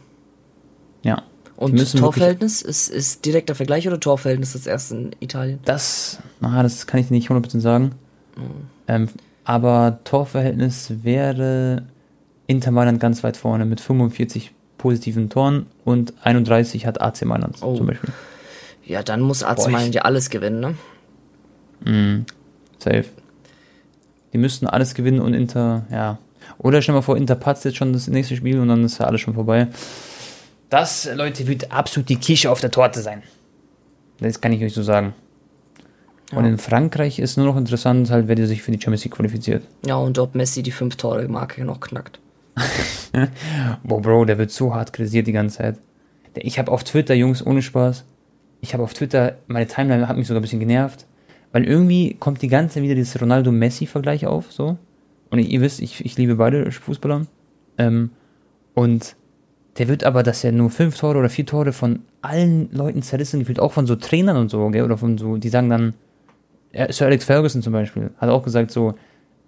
Ja. Und Torverhältnis ist, ist direkter Vergleich oder Torverhältnis das erste in Italien? Das, na, das kann ich dir nicht 100% sagen. Ähm, aber Torverhältnis wäre Inter Mailand ganz weit vorne mit 45 positiven Toren und 31 hat AC Mailand Oh. zum Beispiel. Ja, dann muss AC Boah, Mailand ja alles gewinnen, ne? Safe. Die müssten alles gewinnen und Inter, ja. Oder stell mal vor, Inter patzt jetzt schon das nächste Spiel und dann ist ja alles schon vorbei. Das, Leute, wird absolut die Kirsche auf der Torte sein. Das kann ich euch so sagen. Und Ja. in Frankreich ist nur noch interessant, halt, wer sich für die Champions League qualifiziert. Ja, und ob Messi die fünf Tore Marke noch knackt. Boah, Bro, der wird so hart kritisiert die ganze Zeit. Ich habe auf Twitter, Jungs, ohne Spaß, ich habe auf Twitter, meine Timeline hat mich sogar ein bisschen genervt, weil irgendwie kommt die ganze Zeit wieder dieses Ronaldo-Messi-Vergleich auf, so. Und ihr wisst, ich, ich liebe beide Fußballer. Ähm, und der wird aber, dass er nur fünf Tore oder vier Tore von allen Leuten zerrissen gefühlt, auch von so Trainern und so, gell, oder von so, die sagen dann, Sir Alex Ferguson zum Beispiel, hat auch gesagt so,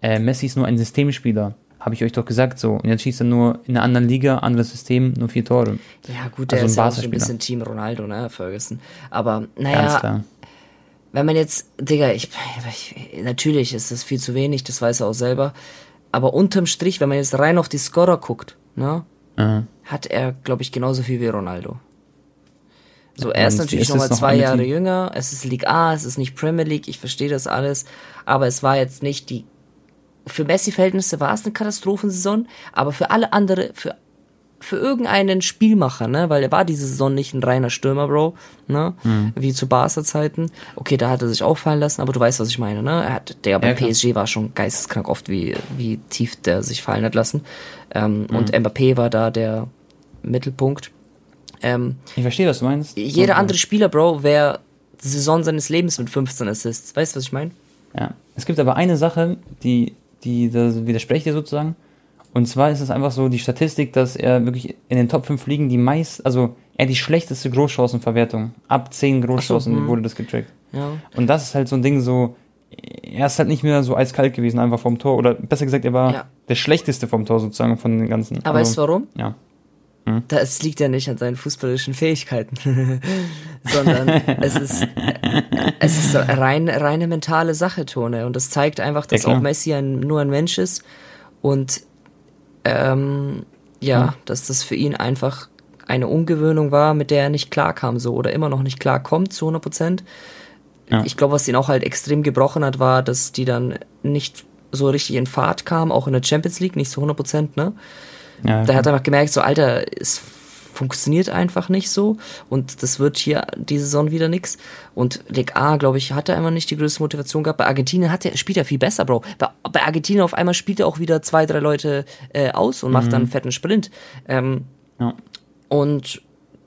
äh, Messi ist nur ein Systemspieler. Habe ich euch doch gesagt so. Und jetzt schießt er nur in einer anderen Liga, anderes System, nur vier Tore. Ja, gut, der Also ein ist ja auch so ein bisschen Team Ronaldo, ne, Ferguson. Aber, Ganz naja, klar. Wenn man jetzt, Digga, ich, ich, natürlich ist das viel zu wenig, das weiß er auch selber. Aber unterm Strich, wenn man jetzt rein auf die Scorer guckt, ne, hat er, glaube ich, genauso viel wie Ronaldo. So, er ist natürlich nochmal noch zwei Jahre Team- jünger, es ist League A, es ist nicht Premier League, ich verstehe das alles, aber es war jetzt nicht die, für Messi-Verhältnisse war es eine Katastrophensaison, aber für alle andere, für, für irgendeinen Spielmacher, ne, weil er war diese Saison nicht ein reiner Stürmer, Bro, ne, Mhm. wie zu Barca-Zeiten. Okay, da hat er sich auffallen lassen, aber du weißt, was ich meine, ne, er hat, der bei Ja. PSG war schon geisteskrank oft, wie, wie tief der sich fallen hat lassen, ähm, Mhm. und Mbappé war da der Mittelpunkt. Ähm, ich verstehe, was du meinst. jeder So, andere Spieler, Bro, wäre die Saison seines Lebens mit 15 Assists. Weißt du, was ich meine? Ja. Es gibt aber eine Sache, die, die da widerspricht dir sozusagen. Und zwar ist es einfach so die Statistik, dass er wirklich in den Top 5 Ligen die meist, also er die schlechteste Großchancenverwertung. Ab 10 Großchancen hm. wurde das getrackt. Ja. Und das ist halt so ein Ding so, er ist halt nicht mehr so eiskalt gewesen, einfach vom Tor. Oder besser gesagt, er war Ja. der schlechteste vom Tor sozusagen von den ganzen. Aber weißt du warum? Ja. Das liegt ja nicht an seinen fußballischen Fähigkeiten, sondern es ist, es ist so rein, reine mentale Sache, Tone. Und das zeigt einfach, dass Ja, auch Messi ein, nur ein Mensch ist und ähm, ja, Hm. dass das für ihn einfach eine Umgewöhnung war, mit der er nicht klarkam, so oder immer noch nicht klarkommt zu 100 Prozent. Ja. Ich glaube, was ihn auch halt extrem gebrochen hat, war, dass die dann nicht so richtig in Fahrt kamen, auch in der Champions League, nicht zu 100 Prozent, ne? ja Da hat er einfach gemerkt, so, Alter, es funktioniert einfach nicht so und das wird hier die Saison wieder nix. Und Leg A, glaube ich, hat er einfach nicht die größte Motivation gehabt. Bei Argentinien hat er, spielt er viel besser, Bro. Bei, bei Argentinien auf einmal spielt er auch wieder zwei, drei Leute äh, aus und macht dann einen fetten Sprint. Ähm, ja. und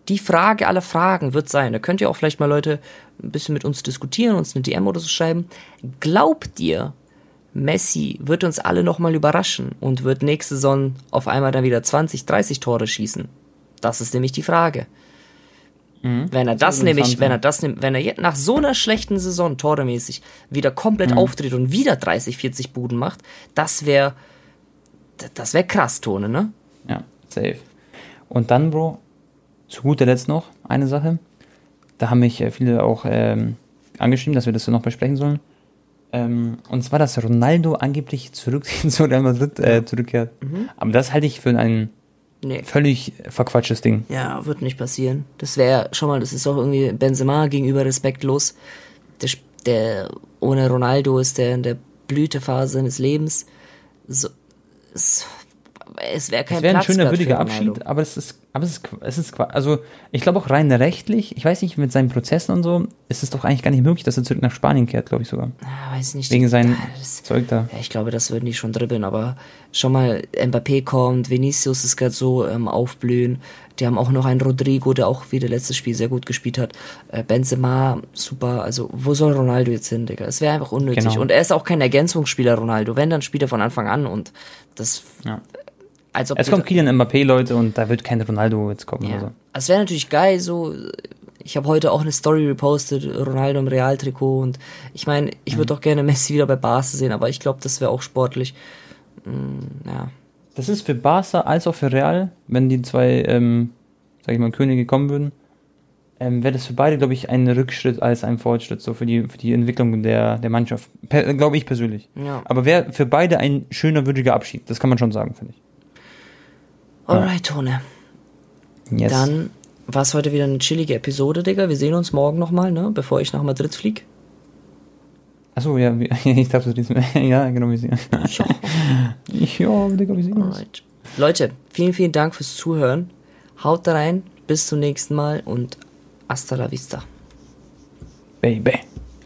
die Frage aller Fragen wird sein, da könnt ihr auch vielleicht mal Leute ein bisschen mit uns diskutieren, uns eine DM oder so schreiben. Glaubt ihr, Messi wird uns alle nochmal überraschen und wird nächste Saison auf einmal dann wieder 20, 30 Tore schießen? Das ist nämlich die Frage. Wenn er das ist nämlich, wenn er das nimmt, wenn er jetzt nach so einer schlechten Saison toremäßig wieder Mhm. komplett auftritt und wieder 30, 40 Buden macht, das wäre, das wäre krass, Tone, ne? Ja, safe. Und dann, Bro, zu guter Letzt noch eine Sache. Da haben mich äh, viele auch ähm, angeschrieben, dass wir das noch besprechen sollen. Ähm, und zwar, dass Ronaldo angeblich zurück zu Real Madrid äh, zurückkehrt. Aber das halte ich für einen Nee. Völlig verquatschtes Ding. Ja, wird nicht passieren. Das wäre schon mal, das ist auch irgendwie Benzema gegenüber respektlos. Der, der ohne Ronaldo ist der in der Blütephase seines Lebens. So, es es wäre kein Es ein Platz schöner, grad würdiger. Abschied, aber es ist, aber es ist, es ist, also ich glaube auch rein rechtlich, ich weiß nicht, mit seinen Prozessen und so, ist es doch eigentlich gar nicht möglich, dass er zurück nach Spanien kehrt, glaube ich sogar. Ah, weiß nicht. Wegen seinem das- Zeug da. Ja, ich glaube, das würden die schon dribbeln, aber schon mal Mbappé kommt, Vinicius ist gerade so ähm, aufblühen. Die haben auch noch einen Rodrigo, der auch wieder letztes Spiel sehr gut gespielt hat. Äh, Benzema, super. Also, wo soll Ronaldo jetzt hin, Digga? Es wäre einfach unnötig. Genau. Und er ist auch kein Ergänzungsspieler, Ronaldo. Wenn, dann spielt er von Anfang an und das. Ja. Als ob Es kommt Kylian Mbappé, Leute, und da wird kein Ronaldo jetzt kommen ja. oder so. Es wäre natürlich geil, so. Ich habe heute auch eine Story repostet, Ronaldo im Realtrikot und ich meine, ich Mhm. würde auch gerne Messi wieder bei Barca sehen, aber ich glaube, das wäre auch sportlich. Mm, ja. Das ist für Barca als auch für Real, wenn die zwei, ähm, sag ich mal, Könige kommen würden, ähm, wäre das für beide, glaube ich, ein Rückschritt als ein Fortschritt, so für die, für die Entwicklung der, der Mannschaft. Glaube ich persönlich. Ja. Aber wäre für beide ein schöner, würdiger Abschied. Das kann man schon sagen, finde ich. Alright, Tone. Yes. Dann war es heute wieder eine chillige Episode, Digga. Wir sehen uns morgen nochmal, ne? Bevor ich nach Madrid flieg. Achso, ja, ich dachte, das ja, genau, wir sehen. Ja. Ja, Digga, wir sehen uns. Alright. Leute, vielen, vielen Dank fürs Zuhören. Haut da rein. Bis zum nächsten Mal und hasta la vista. Baby.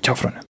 Ciao, Freunde.